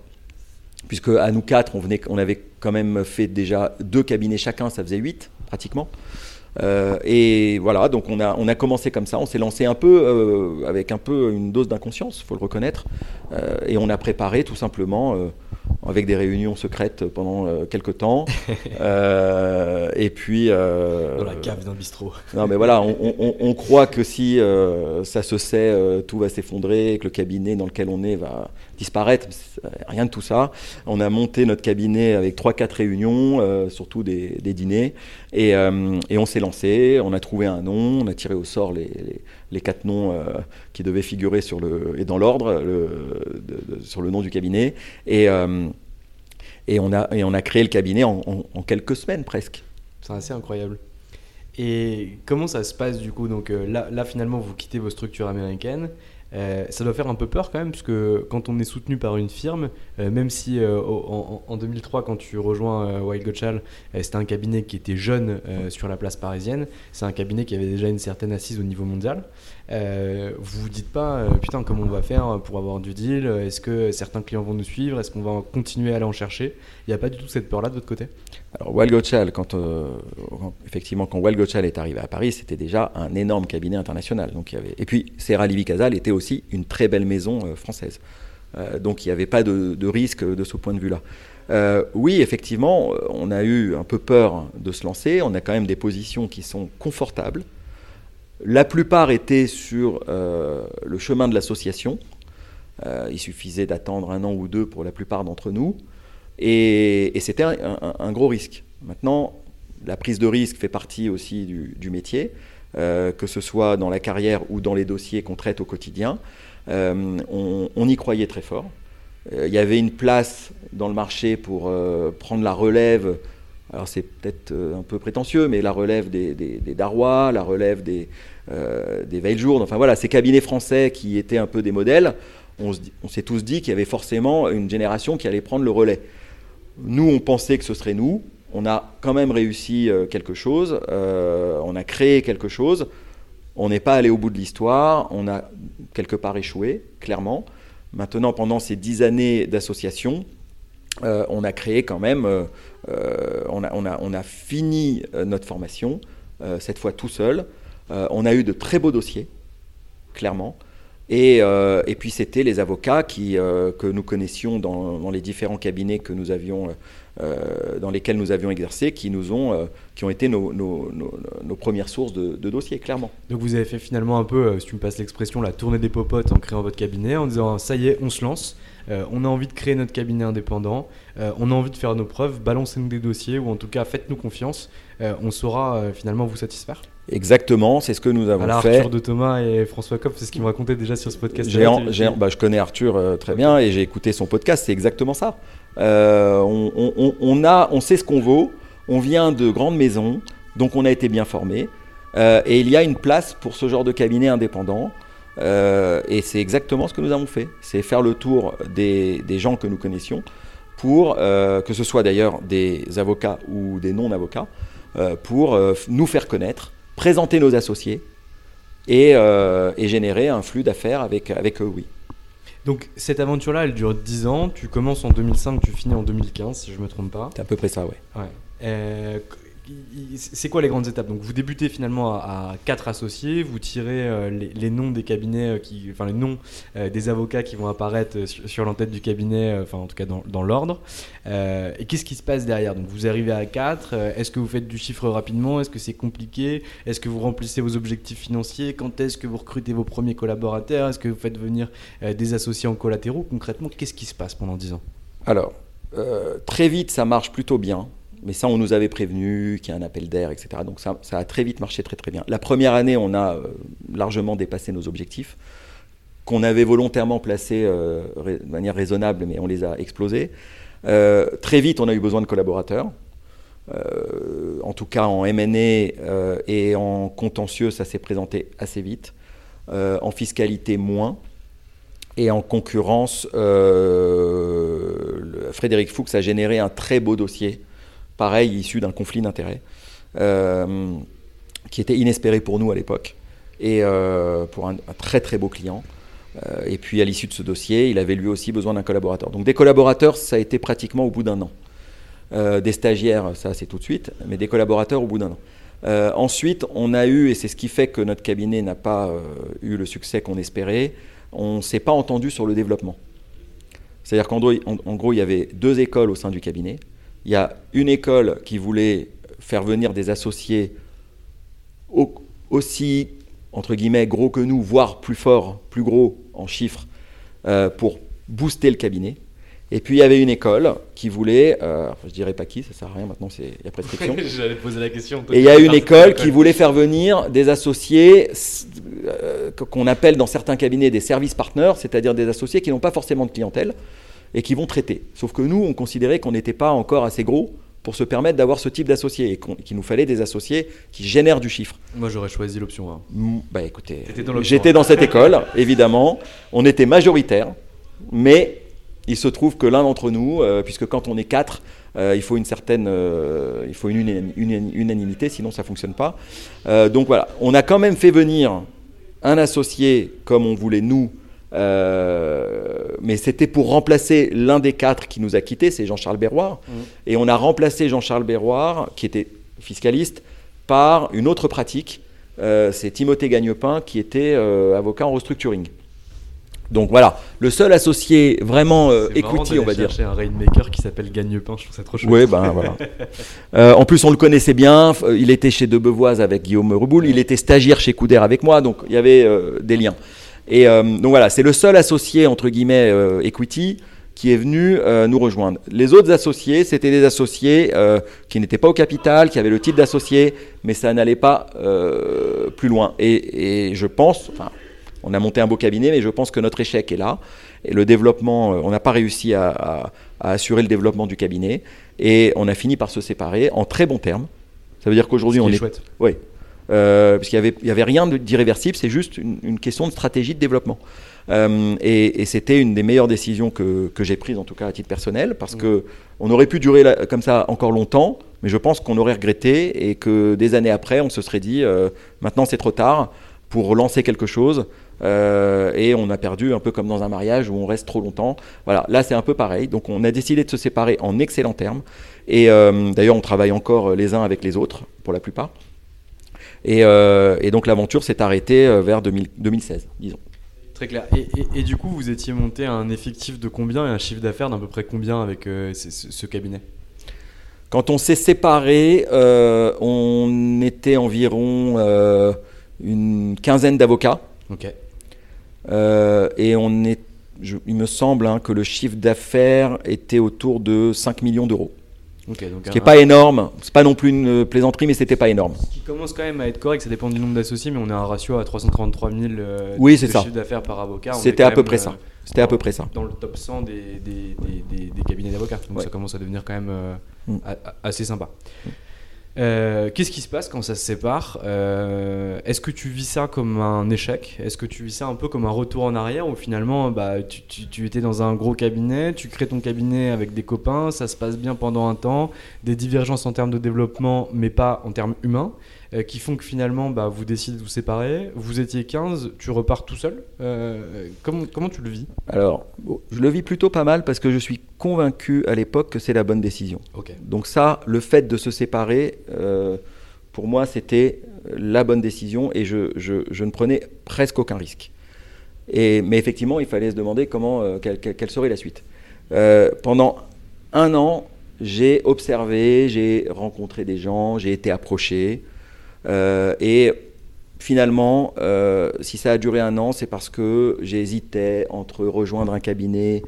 puisque à nous quatre, on, venait, on avait quand même fait déjà deux cabinets chacun, ça faisait huit pratiquement. Euh, et voilà, donc on a, on a commencé comme ça, on s'est lancé un peu euh, avec un peu une dose d'inconscience, il faut le reconnaître, euh, et on a préparé tout simplement avec des réunions secrètes pendant quelques temps. [laughs] et puis. Dans la cave d'un bistrot. [laughs] non, mais voilà, on, on, croit que si ça se sait, tout va s'effondrer, que le cabinet dans lequel on est va disparaître. Rien de tout ça. On a monté notre cabinet avec 3-4 réunions, surtout des, des dîners, et, et on s'est lancé, on a trouvé un nom, on a tiré au sort les, les, quatre noms euh, qui devaient figurer sur le, et dans l'ordre sur le nom du cabinet. Et, euh, et, on a, et on a créé le cabinet en, quelques semaines presque. C'est assez incroyable. Et comment ça se passe du coup? Donc euh, là, là, finalement, vous quittez vos structures américaines. Euh, ça doit faire un peu peur quand même, parce que quand on est soutenu par une firme, euh, même si euh, en, 2003, quand tu rejoins Wild Gotchal, c'était un cabinet qui était jeune sur la place parisienne, c'est un cabinet qui avait déjà une certaine assise au niveau mondial. Vous vous dites pas, putain, comment on va faire pour avoir du deal? Est-ce que certains clients vont nous suivre? Est-ce qu'on va continuer à aller en chercher? Il n'y a pas du tout cette peur-là de votre côté? Alors, Wild Gotchal, quand, effectivement, quand Wild Gotchal est arrivé à Paris, c'était déjà un énorme cabinet international. Donc, il y avait... Et puis, Serra Livi Casal était aussi une très belle maison française. Euh, donc il n'y avait pas de, risque de ce point de vue-là. Euh, oui, effectivement, on a eu un peu peur de se lancer. On a quand même des positions qui sont confortables. La plupart étaient sur euh, le chemin de l'association. il suffisait d'attendre un an ou deux pour la plupart d'entre nous. Et, c'était un, gros risque. Maintenant, la prise de risque fait partie aussi du, métier, que ce soit dans la carrière ou dans les dossiers qu'on traite au quotidien. Euh, on, y croyait très fort. Euh, il y avait une place dans le marché pour euh, prendre la relève alors c'est peut-être un peu prétentieux, mais la relève des, Darrois, la relève des, des Veiljour, enfin voilà, ces cabinets français qui étaient un peu des modèles, on, s'est tous dit qu'il y avait forcément une génération qui allait prendre le relais. Nous, on pensait que ce serait nous, on a quand même réussi quelque chose, on a créé quelque chose, on n'est pas allé au bout de l'histoire, on a quelque part échoué, clairement. Maintenant, pendant ces dix années d'association, euh, on a créé quand même, euh, euh, on, a, fini notre formation, cette fois tout seul. On a eu de très beaux dossiers, clairement. Et, puis c'était les avocats qui, que nous connaissions dans, les différents cabinets que nous avions euh, dans lesquels nous avions exercé, qui, nous ont, euh, qui ont été nos, nos, premières sources de, dossiers, clairement. Donc vous avez fait finalement un peu, euh, si tu me passes l'expression, la tournée des popotes en créant votre cabinet, en disant ça y est, on se lance. on a envie de créer notre cabinet indépendant, on a envie de faire nos preuves, balancez-nous des dossiers ou en tout cas faites-nous confiance, on saura finalement vous satisfaire. Exactement, c'est ce que nous avons Alors, fait. Arthur de Thomas et François Kopp, c'est ce qu'ils me racontaient déjà sur ce podcast. bah, je connais Arthur très bien et j'ai écouté son podcast, c'est exactement ça. Euh, on, a, on sait ce qu'on vaut, on vient de grandes maisons, donc on a été bien formé. Euh, et il y a une place pour ce genre de cabinet indépendant. Euh, et c'est exactement ce que nous avons fait. C'est faire le tour des, gens que nous connaissions pour, que ce soit d'ailleurs des avocats ou des non-avocats, pour nous faire connaître, présenter nos associés et, et générer un flux d'affaires avec, avec eux, oui. Donc cette aventure-là, elle dure 10 ans. Tu commences en 2005, tu finis en 2015, si je me trompe pas. C'est à peu près ça, ouais. ouais. Euh, c'est quoi les grandes étapes? Donc vous débutez finalement à, quatre associés, vous tirez euh, les, noms des cabinets, euh, qui, enfin les noms euh, des avocats qui vont apparaître sur, l'entête du cabinet, enfin en tout cas dans, l'ordre. et qu'est-ce qui se passe derrière? Donc vous arrivez à quatre. Est-ce que vous faites du chiffre rapidement? Est-ce que c'est compliqué? Est-ce que vous remplissez vos objectifs financiers? Quand est-ce que vous recrutez vos premiers collaborateurs? Est-ce que vous faites venir des associés en collatéraux? Concrètement, qu'est-ce qui se passe pendant 10 ans? Alors très vite, ça marche plutôt bien. Mais ça, on nous avait prévenu qu'il y a un appel d'air, etc. Donc ça, ça, a très vite marché très très bien. La première année, on a euh, largement dépassé nos objectifs, qu'on avait volontairement placés euh, de manière raisonnable, mais on les a explosés. Euh, très vite, on a eu besoin de collaborateurs. en tout cas, en M&A et en contentieux, ça s'est présenté assez vite. en fiscalité, moins. Et en concurrence, Frédéric Fuchs a généré un très beau dossier pareil, issu d'un conflit d'intérêts, euh, qui était inespéré pour nous à l'époque, et euh, pour un, très très beau client. Euh, et puis à l'issue de ce dossier, il avait lui aussi besoin d'un collaborateur. Donc des collaborateurs, ça a été pratiquement au bout d'un an. des stagiaires, ça c'est tout de suite, mais des collaborateurs au bout d'un an. ensuite, on a eu, et c'est ce qui fait que notre cabinet n'a pas eu le succès qu'on espérait, on ne s'est pas entendu sur le développement. C'est-à-dire qu'en gros, il y avait deux écoles au sein du cabinet. Il y a une école qui voulait faire venir des associés aussi, entre guillemets, gros que nous, voire plus forts, plus gros en chiffres, euh, pour booster le cabinet. Et puis il y avait une école qui voulait, euh, je dirais pas qui, ça sert à rien maintenant, il y a prescription. [laughs] J'allais poser la question. Et il y a une école qui voulait faire venir des associés euh, qu'on appelle dans certains cabinets des services partners, c'est-à-dire des associés qui n'ont pas forcément de clientèle, et qui vont traiter. Sauf que nous, on considérait qu'on n'était pas encore assez gros pour se permettre d'avoir ce type d'associés et qu'il nous fallait des associés qui génèrent du chiffre. Moi, j'aurais choisi l'option 1. Bah écoutez, j'étais dans cette école, [laughs] évidemment. On était majoritaire, mais il se trouve que l'un d'entre nous, euh, puisque quand on est quatre, euh, il faut une certaine, euh, il faut une, unanimité, sinon ça fonctionne pas. donc voilà, on a quand même fait venir un associé comme on voulait nous, mais c'était pour remplacer l'un des quatre qui nous a quittés, c'est Jean-Charles Berroir, mmh. et on a remplacé Jean-Charles Berroir, qui était fiscaliste, par une autre pratique. c'est Timothée Gagnepin qui était avocat en restructuring. Donc voilà, le seul associé vraiment euh, equity, on va dire. un rainmaker qui s'appelle Gagnepin, je trouve ça trop chouette. Oui, ben voilà. [laughs] Euh, en plus, on le connaissait bien. Il était chez Debevoise avec Guillaume Reboul. Il était stagiaire chez Couder avec moi, donc il y avait euh, des liens. Et donc voilà, c'est le seul associé entre guillemets equity qui est venu nous rejoindre. Les autres associés, c'était des associés qui n'étaient pas au capital, qui avaient le titre d'associé, mais ça n'allait pas plus loin. Et, et je pense, enfin, on a monté un beau cabinet, mais je pense que notre échec est là. Et le développement, euh, on n'a pas réussi à, assurer le développement du cabinet. Et on a fini par se séparer en très bons termes. Ça veut dire qu'aujourd'hui, on est. chouette. Oui. Euh, parce qu'il n'y avait, avait rien d'irréversible, c'est juste une, question de stratégie de développement. Euh, et, c'était une des meilleures décisions que, j'ai prises, en tout cas à titre personnel, parce qu'on que on aurait pu durer comme ça encore longtemps, mais je pense qu'on aurait regretté et que des années après, on se serait dit maintenant c'est trop tard pour relancer quelque chose. Euh, et on a perdu un peu comme dans un mariage où on reste trop longtemps. Voilà, là c'est un peu pareil. Donc on a décidé de se séparer en excellents termes. Et euh, d'ailleurs on travaille encore les uns avec les autres pour la plupart. Et, euh, donc l'aventure s'est arrêtée vers 2016, disons. Très clair. Et, du coup, vous étiez monté à un effectif de combien et un chiffre d'affaires d'à peu près combien avec ce, cabinet? Quand on s'est séparé, on était environ une quinzaine d'avocats. Ok. Euh, et on est, il me semble hein, que le chiffre d'affaires était autour de 5 millions d'euros. Ce qui n'est pas énorme, c'est pas non plus une plaisanterie, mais c'était pas énorme. Qui commence quand même à être correct, ça dépend du nombre d'associés, mais on est à un ratio à 333 000 euh, oui, c'est ça. chiffre d'affaires par avocat. C'était à peu près ça. Euh, c'était à peu près ça. Dans le top 100 des, des, des, des cabinets d'avocats. Donc ça commence à devenir quand même mm. assez sympa. Mm. Euh, qu'est-ce qui se passe quand ça se sépare euh, Est-ce que tu vis ça comme un échec? Est-ce que tu vis ça un peu comme un retour en arrière où finalement bah, tu, étais dans un gros cabinet, tu crées ton cabinet avec des copains, ça se passe bien pendant un temps, des divergences en termes de développement mais pas en termes humains? Euh, qui font que finalement bah, vous décidez de vous séparer. Vous étiez 15, tu repars tout seul. Euh, comment, comment tu le vis? Alors, je le vis plutôt pas mal parce que je suis convaincu à l'époque que c'est la bonne décision. Donc ça, le fait de se séparer, euh, pour moi, c'était la bonne décision et je, je, ne prenais presque aucun risque. Et, mais effectivement, il fallait se demander comment, quelle, quelle, serait la suite. pendant un an, j'ai observé, j'ai rencontré des gens, j'ai été approché. Euh, et finalement, euh, si ça a duré un an, c'est parce que j'hésitais entre rejoindre un cabinet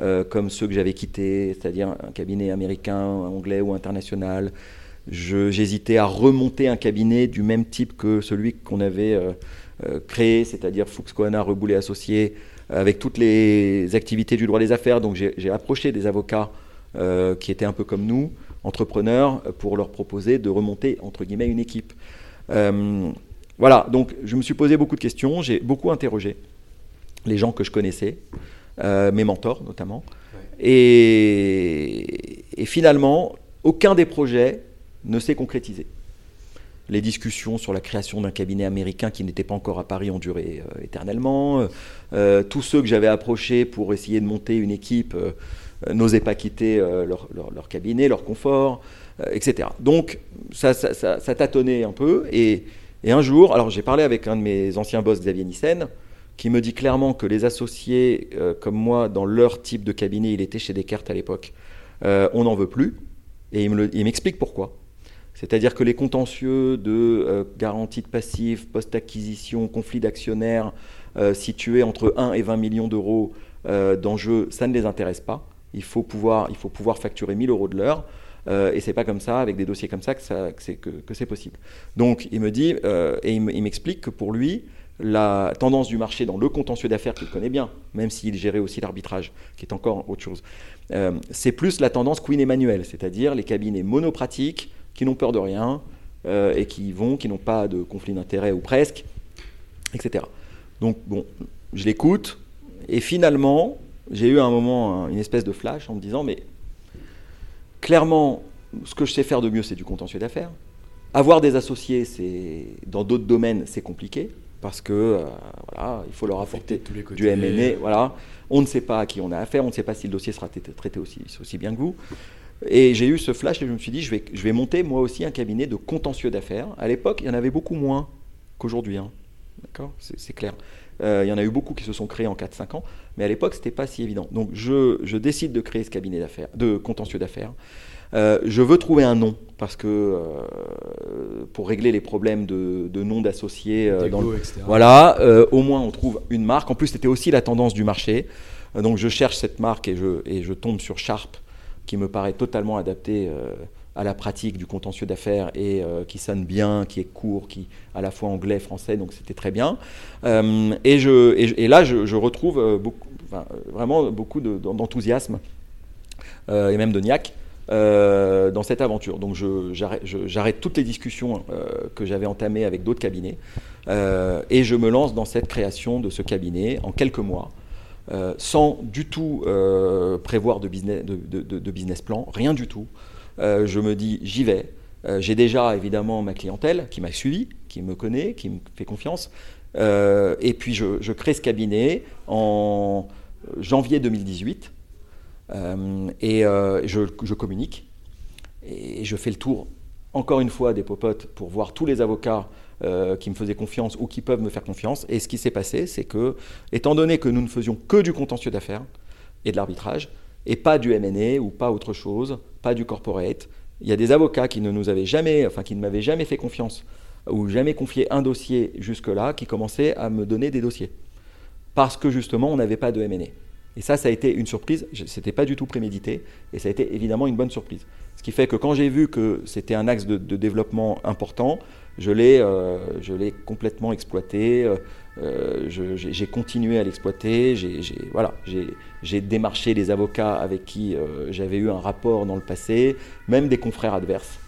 euh, comme ceux que j'avais quittés, c'est-à-dire un cabinet américain, anglais ou international. J'hésitais à remonter un cabinet du même type que celui qu'on avait créé, c'est-à-dire Fuchs Kohana Reboulet Associés, avec toutes les activités du droit des affaires. Donc j'ai approché des avocats qui étaient un peu comme nous, entrepreneurs, pour leur proposer de remonter, entre guillemets, une équipe. Euh, voilà, donc je me suis posé beaucoup de questions, j'ai beaucoup interrogé les gens que je connaissais, euh, mes mentors notamment. Et, finalement, aucun des projets ne s'est concrétisé. Les discussions sur la création d'un cabinet américain qui n'était pas encore à Paris ont duré euh, éternellement. tous ceux que j'avais approchés pour essayer de monter une équipe n'osaient pas quitter leur, leur, cabinet, leur confort. Euh, etc. Donc ça, tâtonnait un peu. Et, un jour, alors j'ai parlé avec un de mes anciens boss, Xavier Nissen, qui me dit clairement que les associés euh, comme moi, dans leur type de cabinet, il était chez Descartes à l'époque, euh, on n'en veut plus. Et il m'explique pourquoi. C'est-à-dire que les contentieux de garantie de passif, post-acquisition, conflit d'actionnaires situés entre 1 et 20 millions d'euros d'enjeux, ça ne les intéresse pas. Il faut pouvoir, il faut pouvoir facturer 1000 euros de l'heure. Euh, et c'est pas comme ça, avec des dossiers comme ça, que, c'est, que, possible. Donc il me dit, euh, et il m'explique que pour lui, la tendance du marché dans le contentieux d'affaires qu'il connaît bien, même s'il gérait aussi l'arbitrage, qui est encore autre chose. Euh, c'est plus la tendance Queen Emmanuel, c'est-à-dire les cabinets monopratiques qui n'ont peur de rien et qui vont, qui n'ont pas de conflit d'intérêt ou presque, etc. Donc bon, je l'écoute et finalement, j'ai eu un moment une espèce de flash en me disant mais clairement, ce que je sais faire de mieux, c'est du contentieux d'affaires. Avoir des associés, c'est dans d'autres domaines, c'est compliqué parce que euh, voilà, il faut leur apporter du M&A. Voilà, on ne sait pas à qui on a affaire, on ne sait pas si le dossier sera traité aussi, aussi bien que vous. Et j'ai eu ce flash et je me suis dit, je vais, je vais monter moi aussi un cabinet de contentieux d'affaires. À l'époque, il y en avait beaucoup moins qu'aujourd'hui. Hein. D'accord C'est clair. Euh, il y en a eu beaucoup qui se sont créés en 4-5 ans, mais à l'époque, ce n'était pas si évident. Donc, je, je, décide de créer ce cabinet d'affaires, de contentieux d'affaires. Euh, je veux trouver un nom parce que euh, pour régler les problèmes de, de nom d'associés, euh, voilà, au moins on trouve une marque. En plus, c'était aussi la tendance du marché. donc je cherche cette marque et je, et je tombe sur Sharp, qui me paraît totalement adapté à la pratique du contentieux d'affaires et qui sonne bien, qui est court, qui à la fois anglais, français, donc c'était très bien. et, je, et, là, je, retrouve beaucoup, vraiment beaucoup d'enthousiasme et même de niaque euh, dans cette aventure. Donc j'arrête toutes les discussions euh, que j'avais entamées avec d'autres cabinets euh, et je me lance dans cette création de ce cabinet en quelques mois. sans du tout prévoir de, business, plan, rien du tout. Je me dis, j'y vais. J'ai déjà évidemment ma clientèle qui m'a suivi, qui me connaît, qui me fait confiance. et puis je, crée ce cabinet en janvier 2018. Euh, et euh, je, communique et je fais le tour encore une fois des popotes pour voir tous les avocats euh, qui me faisaient confiance ou qui peuvent me faire confiance. Et ce qui s'est passé, c'est que, étant donné que nous ne faisions que du contentieux d'affaires et de l'arbitrage, et pas du M&A ou pas autre chose, pas du corporate, il y a des avocats qui ne nous avaient jamais, enfin qui ne m'avaient jamais fait confiance ou jamais confié un dossier jusque-là, qui commençaient à me donner des dossiers. Parce que justement, on n'avait pas de M&A. Et ça, ça a été une surprise. Ce n'était pas du tout prémédité. Et ça a été évidemment une bonne surprise. Ce qui fait que quand j'ai vu que c'était un axe de, développement important, je l'ai euh, complètement exploité. Euh, euh, j'ai continué à l'exploiter. J'ai voilà, démarché les avocats avec qui j'avais eu un rapport dans le passé, même des confrères adverses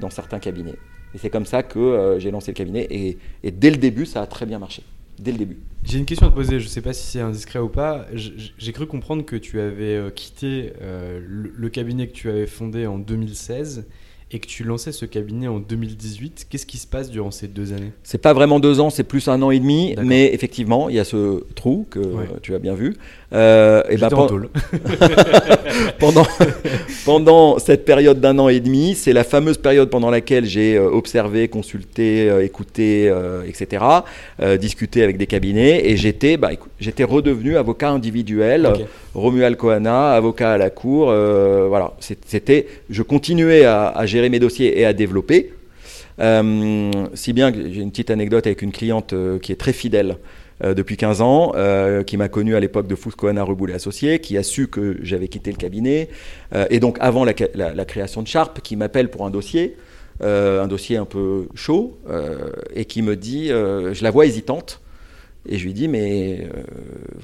dans certains cabinets. Et c'est comme ça que j'ai lancé le cabinet. et dès le début, ça a très bien marché dès le début. J'ai une question à te poser, je ne sais pas si c'est indiscret ou pas. J'ai cru comprendre que tu avais quitté le, cabinet que tu avais fondé en 2016 et que tu lançais ce cabinet en 2018. Qu'est-ce qui se passe durant ces deux années? C'est pas vraiment deux ans, c'est plus un an et demi, mais effectivement, il y a ce trou que tu as bien vu. Euh, et ben, [laughs] pendant, pendant cette période d'un an et demi, c'est la fameuse période pendant laquelle j'ai euh, observé, consulté, euh, écouté, euh, etc., discuté avec des cabinets, et j'étais, bah, j'étais redevenu avocat individuel, Romuald Kohana, avocat à la cour. voilà, c'était, je continuais à, à, gérer mes dossiers et à développer. si bien que j'ai une petite anecdote avec une cliente qui est très fidèle depuis 15 ans, euh, qui m'a connu à l'époque de Fuscoana Reboulé Associé, qui a su que j'avais quitté le cabinet, euh, et donc avant la, création de Sharp, qui m'appelle pour un dossier, un dossier un peu chaud, et qui me dit, je la vois hésitante, et je lui dis, mais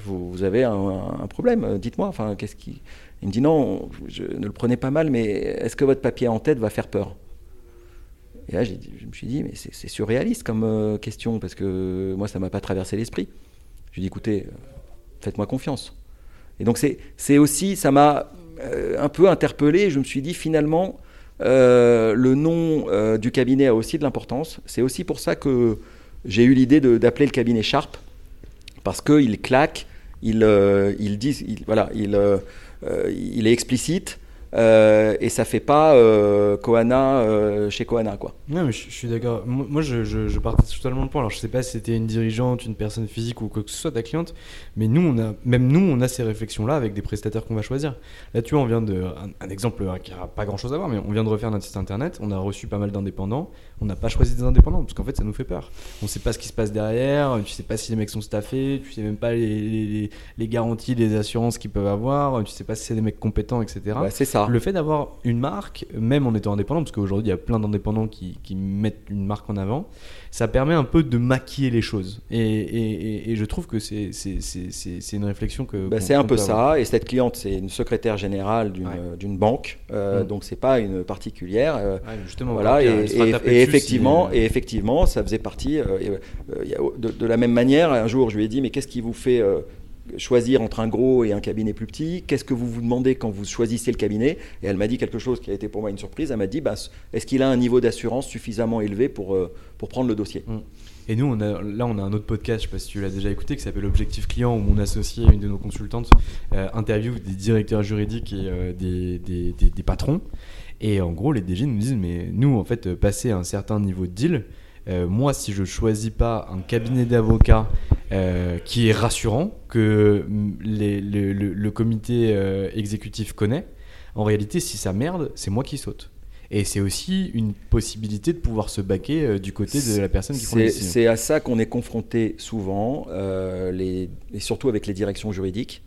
vous, avez un, problème, dites-moi, enfin, qu'est-ce qui... Il me dit, non, je ne le prenez pas mal, mais est-ce que votre papier en tête va faire peur? Et là, je me suis dit, mais c'est surréaliste comme euh, question, parce que moi, ça ne m'a pas traversé l'esprit. Je lui ai dit, écoutez, euh, faites-moi confiance. Et donc, c'est aussi, ça m'a euh, un peu interpellé. Je me suis dit, finalement, le nom du cabinet a aussi de l'importance. C'est aussi pour ça que j'ai eu l'idée d'appeler le cabinet Sharp, parce qu'il claque, il, dit, voilà, il, il est explicite. Euh, et ça fait pas euh, Koana euh, chez Koana quoi. Non mais je, suis d'accord. Moi, je, je, partage totalement le point. Alors je sais pas si c'était une dirigeante, une personne physique ou quoi que ce soit ta cliente, mais nous on a même nous on a ces réflexions là avec des prestataires qu'on va choisir. Là tu vois on vient de un, exemple qui a pas grand chose à voir, mais on vient de refaire notre site internet. On a reçu pas mal d'indépendants. On n'a pas choisi des indépendants parce qu'en fait ça nous fait peur. On sait pas ce qui se passe derrière. Tu sais pas si les mecs sont staffés. Tu sais même pas les, les, garanties, les assurances qu'ils peuvent avoir. Tu sais pas si c'est des mecs compétents, etc. c'est ça. Ça. Le fait d'avoir une marque, même en étant indépendant, parce qu'aujourd'hui il y a plein d'indépendants qui, qui, mettent une marque en avant, ça permet un peu de maquiller les choses. Et, et, et je trouve que c'est une réflexion que. Bah, c'est un peu ça. Et cette cliente, c'est une secrétaire générale d'une banque, euh, mm. donc c'est pas une particulière. Euh, justement. Voilà. Et, effectivement, et effectivement, ça faisait partie. Euh, de, de, la même manière, un jour, je lui ai dit, mais qu'est-ce qui vous fait choisir entre un gros et un cabinet plus petit Qu'est-ce que vous vous demandez quand vous choisissez le cabinet? Et elle m'a dit quelque chose qui a été pour moi une surprise. Elle m'a dit bah, est-ce qu'il a un niveau d'assurance suffisamment élevé pour, euh, pour prendre le dossier? Mm. Et nous, là, on a un autre podcast, je ne sais pas si tu l'as déjà écouté, qui s'appelle Objectif Client, où mon associé, une de nos consultantes, euh, interviewe des directeurs juridiques et euh, des, des, des, patrons. Et en gros, les DG nous disent, mais nous, en fait, passer un certain niveau de deal, moi, si je choisis pas un cabinet d'avocats euh, qui est rassurant, que mm, le, comité euh, exécutif connaît. En réalité, si ça merde, c'est moi qui saute. Et c'est aussi une possibilité de pouvoir se baquer euh, du côté de la personne qui prend. C'est à ça qu'on est confronté souvent, les, et surtout avec les directions juridiques.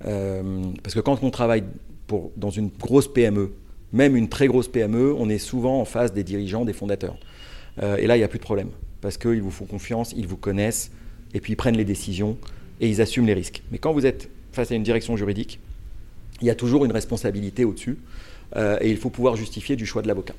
parce que quand on travaille pour, dans une grosse PME, même une très grosse PME, on est souvent en face des dirigeants, des fondateurs. Et là, il n'y a plus de problème. Parce qu'ils vous font confiance, ils vous connaissent, et puis ils prennent les décisions et ils assument les risques. Mais quand vous êtes face à une direction juridique, il y a toujours une responsabilité au-dessus euh, et il faut pouvoir justifier du choix de l'avocat.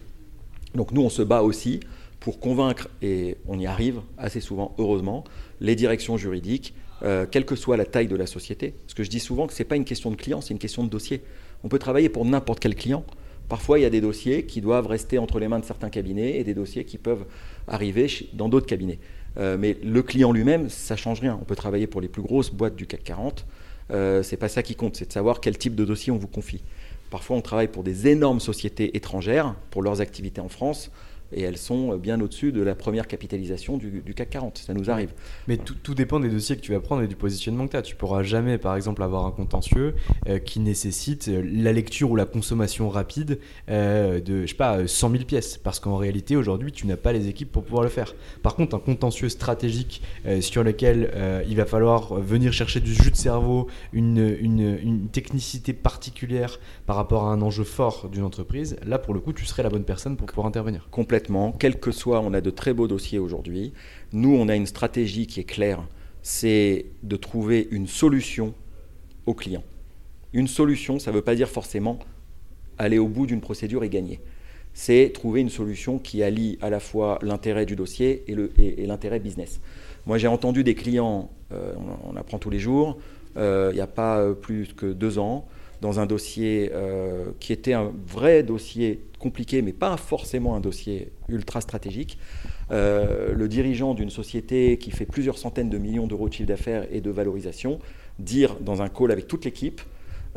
Donc nous, on se bat aussi pour convaincre, et on y arrive assez souvent, heureusement, les directions juridiques, euh, quelle que soit la taille de la société. Parce que je dis souvent que ce n'est pas une question de client, c'est une question de dossier. On peut travailler pour n'importe quel client. Parfois, il y a des dossiers qui doivent rester entre les mains de certains cabinets et des dossiers qui peuvent arriver dans d'autres cabinets. Euh, mais le client lui-même, ça change rien. On peut travailler pour les plus grosses boîtes du CAC 40. Euh, c'est pas ça qui compte, c'est de savoir quel type de dossier on vous confie. Parfois, on travaille pour des énormes sociétés étrangères pour leurs activités en France et elles sont euh, bien au-dessus de la première capitalisation du, CAC 40. Ça nous arrive. Mais tout, dépend des dossiers que tu vas prendre et du positionnement que tu as. Tu pourras jamais, par exemple, avoir un contentieux euh, qui nécessite euh, la lecture ou la consommation rapide de, je sais pas, 100 000 pièces. Parce qu'en réalité, aujourd'hui, tu n'as pas les équipes pour pouvoir le faire. Par contre, un contentieux stratégique sur lequel il va falloir venir chercher du jus de cerveau, une, une, une technicité particulière par rapport à un enjeu fort d'une entreprise, là, pour le coup, tu serais la bonne personne pour pouvoir intervenir. Complètement quel que soit, on a de très beaux dossiers aujourd'hui. Nous, on a une stratégie qui est claire, c'est de trouver une solution au client. Une solution, ça ne veut pas dire forcément aller au bout d'une procédure et gagner. C'est trouver une solution qui allie à la fois l'intérêt du dossier et l'intérêt business. Moi, j'ai entendu des clients, euh, on, apprend tous les jours, euh, il n'y a pas plus que deux ans, dans un dossier euh, qui était un vrai dossier compliqué, mais pas forcément un dossier ultra stratégique. Euh, le dirigeant d'une société qui fait plusieurs centaines de millions d'euros de chiffre d'affaires et de valorisation, dire dans un call avec toute l'équipe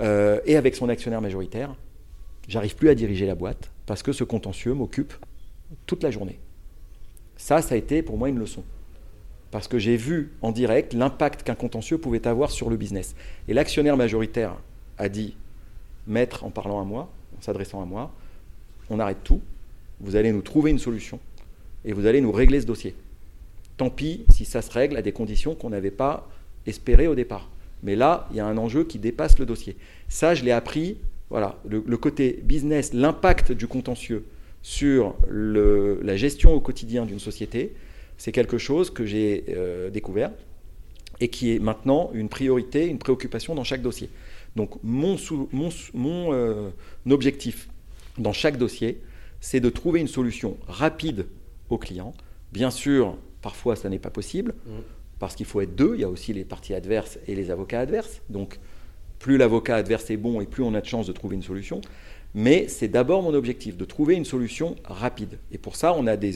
euh, et avec son actionnaire majoritaire, j'arrive plus à diriger la boîte parce que ce contentieux m'occupe toute la journée. Ça, ça a été pour moi une leçon. Parce que j'ai vu en direct l'impact qu'un contentieux pouvait avoir sur le business. Et l'actionnaire majoritaire a dit, maître en parlant à moi, en s'adressant à moi, on arrête tout, vous allez nous trouver une solution et vous allez nous régler ce dossier. Tant pis si ça se règle à des conditions qu'on n'avait pas espérées au départ. Mais là, il y a un enjeu qui dépasse le dossier. Ça, je l'ai appris, voilà, le, côté business, l'impact du contentieux sur la gestion au quotidien d'une société, c'est quelque chose que j'ai euh, découvert et qui est maintenant une priorité, une préoccupation dans chaque dossier. Donc mon, mon, euh, objectif dans chaque dossier, c'est de trouver une solution rapide au client. Bien sûr, parfois ça n'est pas possible, mmh. parce qu'il faut être deux, il y a aussi les parties adverses et les avocats adverses. Donc plus l'avocat adverse est bon et plus on a de chances de trouver une solution. Mais c'est d'abord mon objectif, de trouver une solution rapide. Et pour ça, on, a des,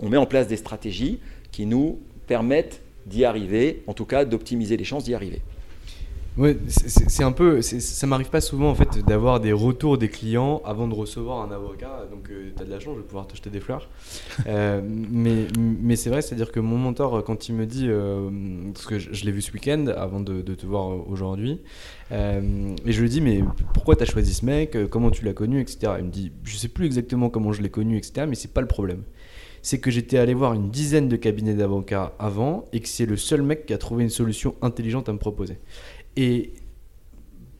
on met en place des stratégies qui nous permettent d'y arriver, en tout cas d'optimiser les chances d'y arriver. Ouais, c'est un peu. Ça m'arrive pas souvent en fait d'avoir des retours des clients avant de recevoir un avocat. Donc euh, tu as de la chance, je vais pouvoir t'acheter des fleurs. Euh, [laughs] mais mais c'est vrai, c'est-à-dire que mon mentor, quand il me dit. Euh, parce que je, l'ai vu ce week-end avant de, te voir aujourd'hui. et je lui dis, mais pourquoi tu as choisi ce mec? Comment tu l'as connu etc. Il me dit, je sais plus exactement comment je l'ai connu, etc. Mais c'est pas le problème c'est que j'étais allé voir une dizaine de cabinets d'avocats avant et que c'est le seul mec qui a trouvé une solution intelligente à me proposer. Et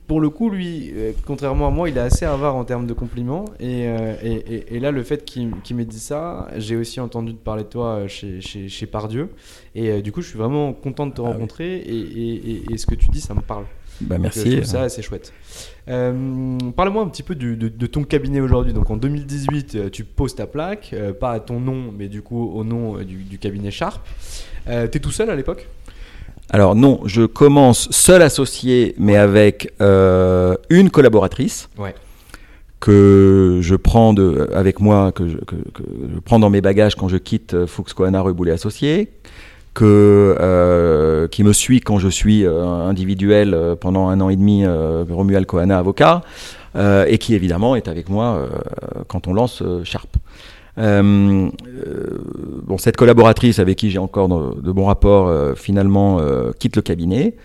pour le coup, lui, euh, contrairement à moi, il est assez avare en termes de compliments. Et, euh, et, et- et là, le fait qu'il qu'il m'ait dit ça, j'ai aussi entendu te parler de toi euh, chez, chez, chez Pardieu. Et euh, du coup, je suis vraiment content de te rencontrer. Et, ce que tu dis, ça me parle. Bah, Donc, merci. Je trouve ça assez chouette. Euh, Parle-moi un petit peu du- de, de ton cabinet aujourd'hui. Donc en 2018, euh, tu poses ta plaque, euh, pas à ton nom, mais du coup au nom du, du cabinet Sharp. Euh, T'es tout seul à l'époque? Alors non, je commence seul associé, mais avec euh, une collaboratrice Ouais. que je prends de, avec moi, que je, que- que je prends dans mes bagages quand je quitte euh, Fuchs Coana Reboulet Associé, que, euh, qui me suit quand je suis euh, individuel euh, pendant un an et demi, euh, Romuald avocat, euh, et qui évidemment est avec moi euh, quand on lance euh, Sharp. Euh, euh, bon, cette collaboratrice avec qui j'ai encore de, bons rapports, euh, finalement, quitte le cabinet.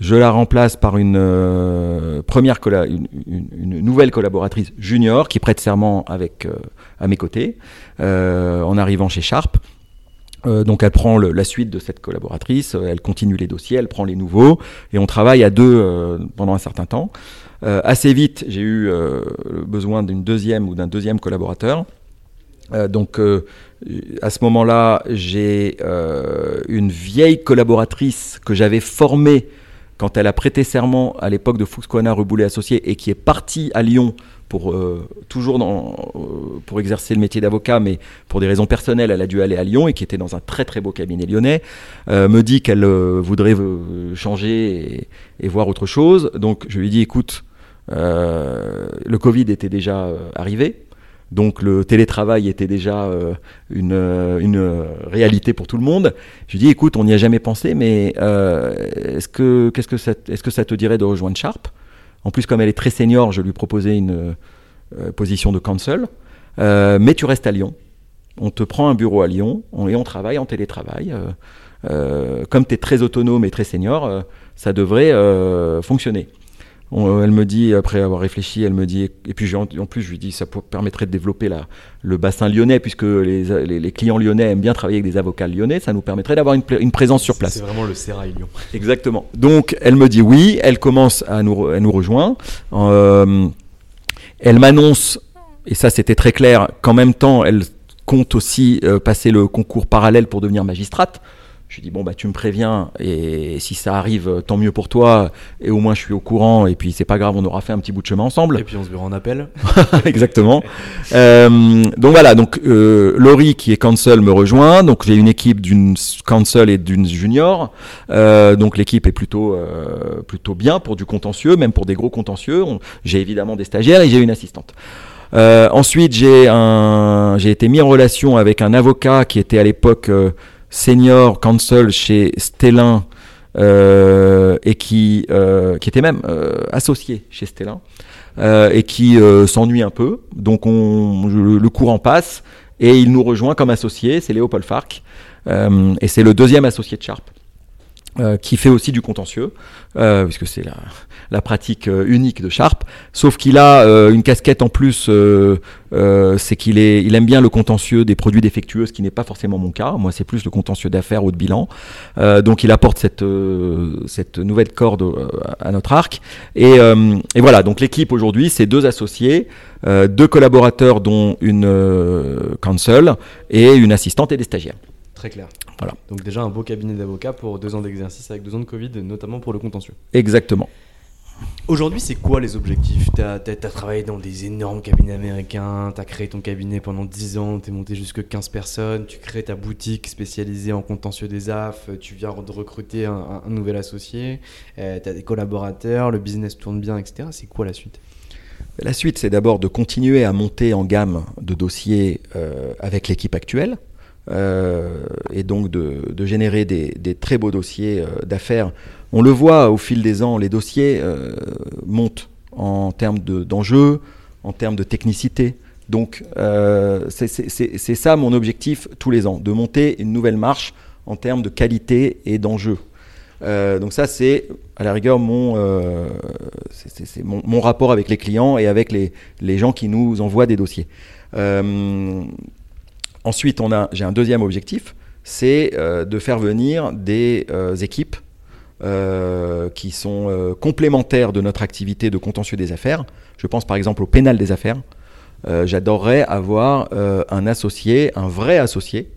Je la remplace par une première une, nouvelle collaboratrice junior qui prête serment avec à mes côtés en arrivant chez Sharp. Donc elle prend la suite de cette collaboratrice, elle continue les dossiers, elle prend les nouveaux et on travaille à deux pendant un certain temps. Assez vite, j'ai eu besoin d'une deuxième ou d'un deuxième collaborateur. Euh, donc euh, à ce moment-là, j'ai euh, une vieille collaboratrice que j'avais formée quand elle a prêté serment à l'époque de Fuchs-Coana Reboulet Associé et qui est partie à Lyon pour euh, toujours dans, euh, pour exercer le métier d'avocat, mais pour des raisons personnelles, elle a dû aller à Lyon et qui était dans un très très beau cabinet lyonnais, euh, me dit qu'elle voudrait changer et, et voir autre chose. Donc je lui dis écoute, le Covid était déjà arrivé. Donc le télétravail était déjà euh, une, euh, euh, réalité pour tout le monde. Je lui dis écoute, on n'y a jamais pensé, mais est-ce que qu'est-ce que ça te dirait de rejoindre Sharp? En plus, comme elle est très senior, je lui proposais une position de counsel. Mais tu restes à Lyon. On te prend un bureau à Lyon on- et on travaille en télétravail. Comme tu es très autonome et très senior, ça devrait fonctionner. On- elle me dit, après avoir réfléchi, elle me dit, et puis en, en plus je lui dis, ça permettrait de développer la, le bassin lyonnais, puisque les, les- les clients lyonnais aiment bien travailler avec des avocats lyonnais, ça nous permettrait d'avoir une, présence sur place. C'est vraiment le Sérail Lyon. Exactement. Donc, elle me dit oui, elle commence à nous, nous rejoint. Euh, elle m'annonce, et ça c'était très clair, qu'en même temps, elle compte aussi euh, passer le concours parallèle pour devenir magistrate. Je lui dis, bon, bah, tu me préviens, et si ça arrive, tant mieux pour toi, et au moins je suis au courant, et puis c'est pas grave, on aura fait un petit bout de chemin ensemble. Et puis on se verra en appel. [laughs] Exactement. Euh, donc voilà, donc euh, Laurie qui est counsel me rejoint. Donc j'ai une équipe d'une counsel et d'une junior. Euh, donc l'équipe est plutôt euh, plutôt bien pour du contentieux, même pour des gros contentieux. On- J'ai évidemment des stagiaires et j'ai une assistante. Euh, ensuite, j'ai un, j'ai été mis en relation avec un avocat qui était à l'époque euh, senior counsel chez Stellin euh, et qui, euh, qui était même euh, associé chez Stellin et qui s'ennuie un peu. Donc le, le courant passe et il nous rejoint comme associé, c'est Léopold Farc, et c'est le deuxième associé de Sharp. Euh, qui fait aussi du contentieux, euh, puisque c'est la, la pratique euh, unique de Sharp. Sauf qu'il a euh, une casquette en plus, euh, c'est qu'il est, il aime bien le contentieux des produits défectueux, ce qui n'est pas forcément mon cas. Moi, c'est plus le contentieux d'affaires ou de bilan. Donc, il apporte cette, cette nouvelle corde à notre arc. Et, et voilà, donc l'équipe aujourd'hui, c'est deux associés, deux collaborateurs, dont une counsel et une assistante et des stagiaires. Très clair. Voilà. Donc déjà un beau cabinet d'avocats pour deux ans d'exercice avec deux ans de Covid, notamment pour le contentieux. Exactement. Aujourd'hui, c'est quoi les objectifs? Tu as, travaillé dans des énormes cabinets américains, tu as créé ton cabinet pendant 10 ans, tu es monté jusque 15 personnes, tu crées ta boutique spécialisée en contentieux des AF, tu viens de recruter un, un- un nouvel associé, tu as des collaborateurs, le business tourne bien, etc. C'est quoi la suite? La suite, c'est d'abord de continuer à monter en gamme de dossiers euh, avec l'équipe actuelle. Euh, et donc de, générer des, très beaux dossiers euh, d'affaires. On le voit au fil des ans, les dossiers euh, montent en termes de- d'enjeux, en termes de technicité. Donc c'est- ça mon objectif tous les ans, de monter une nouvelle marche en termes de qualité et d'enjeux. Donc ça, c'est à la rigueur mon, mon, rapport avec les clients et avec les gens qui nous envoient des dossiers. Euh, ensuite, j'ai un deuxième objectif, c'est euh, de faire venir des euh, équipes qui sont complémentaires de notre activité de contentieux des affaires. Je pense par exemple au pénal des affaires. J'adorerais avoir un associé, un vrai associé,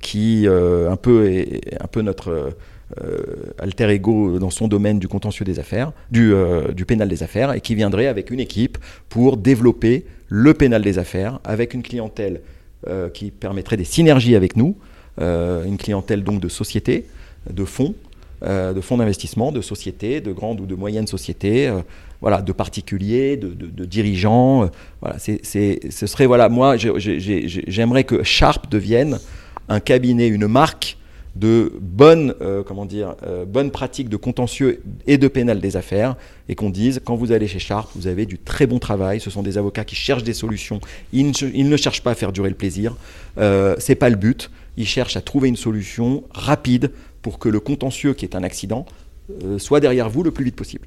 qui un peu est un peu notre euh, alter ego dans son domaine du contentieux des affaires, euh, du, pénal des affaires, et qui viendrait avec une équipe pour développer le pénal des affaires avec une clientèle euh, qui permettrait des synergies avec nous, une clientèle donc de sociétés, de fonds, de fonds d'investissement, de sociétés, de grandes ou de moyennes sociétés, voilà, de particuliers, de, de, dirigeants. voilà, c'est, ce serait, voilà, moi, j'aimerais que Sharp devienne un cabinet, une marque de bonnes, euh, comment dire, euh, bonnes pratiques de contentieux et de pénal des affaires, et qu'on dise, quand vous allez chez Sharp, vous avez du très bon travail, ce sont des avocats qui cherchent des solutions, ils ne, cherchent pas à faire durer le plaisir, euh, c'est pas le but, ils cherchent à trouver une solution rapide pour que le contentieux, qui est un accident, euh, soit derrière vous le plus vite possible.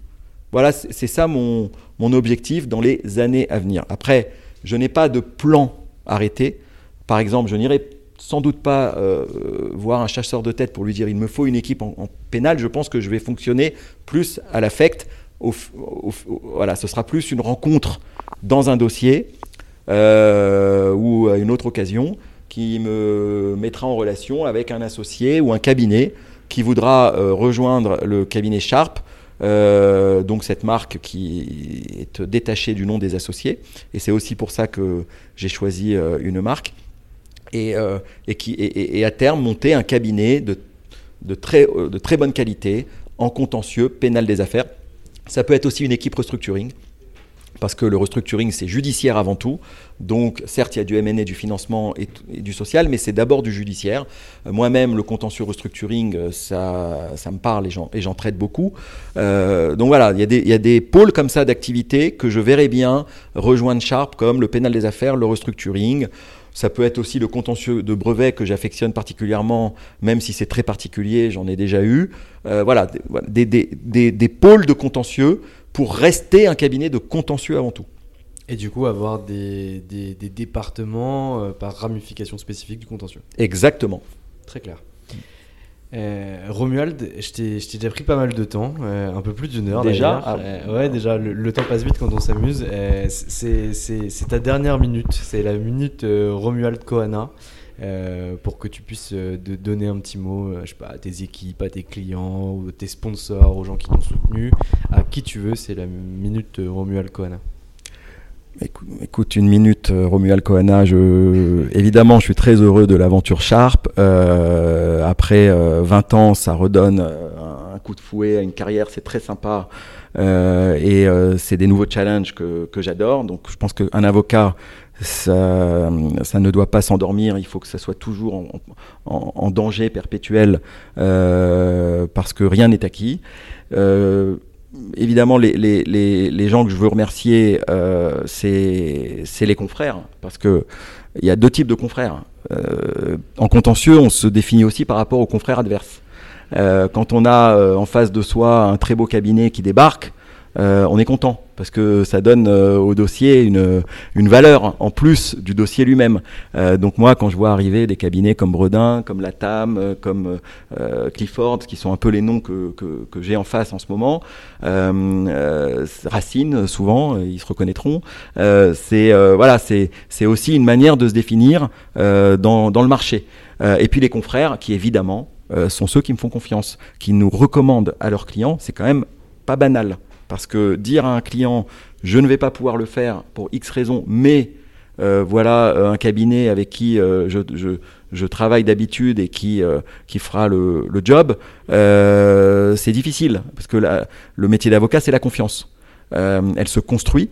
Voilà, c'est ça mon, mon objectif dans les années à venir. Après, je n'ai pas de plan arrêté. Par exemple, je n'irai sans doute pas euh, voir un chasseur de tête pour lui dire il me faut une équipe en, pénal. Je pense que je vais fonctionner plus à l'affect. voilà, ce sera plus une rencontre dans un dossier euh, ou à une autre occasion qui me mettra en relation avec un associé ou un cabinet qui voudra euh, rejoindre le cabinet Sharp. donc cette marque qui est détachée du nom des associés. Et c'est aussi pour ça que j'ai choisi une marque et, euh, et, qui, et, à terme monter un cabinet de, très, euh, de très bonne qualité en contentieux pénal des affaires. Ça peut être aussi une équipe restructuring, parce que le restructuring, c'est judiciaire avant tout. Donc, certes, il y a du M&A, du financement et, du social, mais c'est d'abord du judiciaire. Euh, moi-même, le contentieux restructuring, ça, ça me parle et j'en traite beaucoup. donc voilà, il y, a des, il y, a des, pôles comme ça d'activité que je verrais bien rejoindre Sharp, comme le pénal des affaires, le restructuring. Ça peut être aussi le contentieux de brevet que j'affectionne particulièrement, même si c'est très particulier, j'en ai déjà eu. Euh, voilà, des, des, des, des, pôles de contentieux pour rester un cabinet de contentieux avant tout. Et du coup, avoir des, départements euh, par ramification spécifique du contentieux. Exactement. Très clair. Euh, Romuald, je t'ai déjà pris pas mal de temps, euh, un peu plus d'une heure déjà. Ah. Euh, ouais, déjà, le, temps passe vite quand on s'amuse. c'est ta dernière minute, c'est la minute Romuald Kohana. pour que tu puisses de donner un petit mot je sais pas, à tes équipes, à tes clients, ou tes sponsors, aux gens qui t'ont soutenu, à qui tu veux, c'est la minute Romuald Kohana. Écoute, une minute, euh, Romuald Kohana. Je, évidemment, je suis très heureux de l'aventure Sharp. Euh, après 20 euh, ans, ça redonne un coup de fouet à une carrière, c'est très sympa. et c'est des nouveaux challenges que, que j'adore. Donc, je pense qu'un avocat, ça, ça, ne doit pas s'endormir. Il faut que ça soit toujours en, en, en danger perpétuel parce que rien n'est acquis. Euh, évidemment, les, gens que je veux remercier, euh, c'est les confrères, parce que il y a deux types de confrères. Euh, en contentieux, on se définit aussi par rapport aux confrères adverses. Euh, quand on a en face de soi un très beau cabinet qui débarque, on est content parce que ça donne euh, au dossier une, une, valeur en plus du dossier lui-même. Euh, donc moi, quand je vois arriver des cabinets comme Bredin, comme Latam, comme Clifford, qui sont un peu les noms que, que, que j'ai en face en ce moment, Racine, souvent, ils se reconnaîtront. c'est voilà, c'est aussi une manière de se définir dans, dans le marché. et puis les confrères, qui évidemment sont ceux qui me font confiance, qui nous recommandent à leurs clients, c'est quand même pas banal. Parce que dire à un client, je ne vais pas pouvoir le faire pour X raisons, mais euh, voilà euh, un cabinet avec qui euh, je, travaille d'habitude et qui, qui fera le, le job, c'est difficile. Parce que le métier d'avocat, c'est la confiance. elle se construit.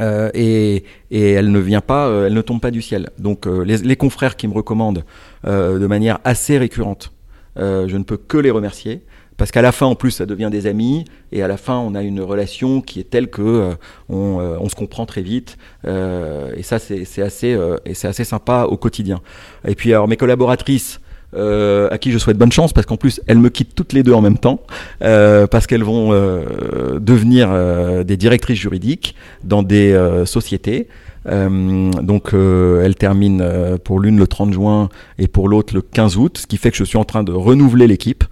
et, et, elle ne vient pas, elle ne tombe pas du ciel. Donc les, confrères qui me recommandent de manière assez récurrente, je ne peux que les remercier. Parce qu'à la fin, en plus, ça devient des amis, et à la fin, on a une relation qui est telle que euh, on, euh, on, se comprend très vite, euh, et ça, c'est assez, euh, et c'est assez sympa au quotidien. Et puis, alors, mes collaboratrices, à qui je souhaite bonne chance, parce qu'en plus, elles me quittent toutes les deux en même temps, parce qu'elles vont devenir des directrices juridiques dans des sociétés. Donc elle termine pour l'une le 30 juin et pour l'autre le 15 août, ce qui fait que je suis en train de renouveler l'équipe.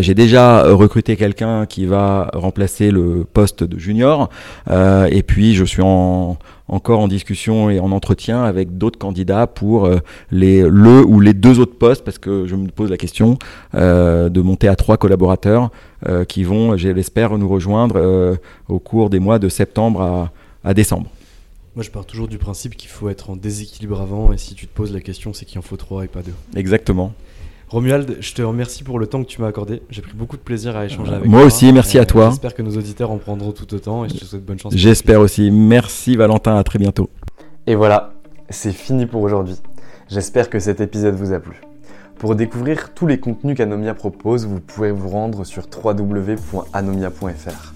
J'ai déjà recruté quelqu'un qui va remplacer le poste de junior et puis je suis en, encore en discussion et en entretien avec d'autres candidats pour les, le ou les deux autres postes parce que je me pose la question de monter à trois collaborateurs qui vont, je l'espère, nous rejoindre au cours des mois de septembre à décembre. Moi, je pars toujours du principe qu'il faut être en déséquilibre avant, et si tu te poses la question, c'est qu'il en faut trois et pas deux. Exactement. Romuald, je te remercie pour le temps que tu m'as accordé. J'ai pris beaucoup de plaisir à échanger avec toi. Moi aussi, merci à toi. J'espère que nos auditeurs en prendront tout autant et je te souhaite bonne chance. J'espère aussi. Merci Valentin, à très bientôt. Et voilà, c'est fini pour aujourd'hui. J'espère que cet épisode vous a plu. Pour découvrir tous les contenus qu'Anomia propose, vous pouvez vous rendre sur www.anomia.fr.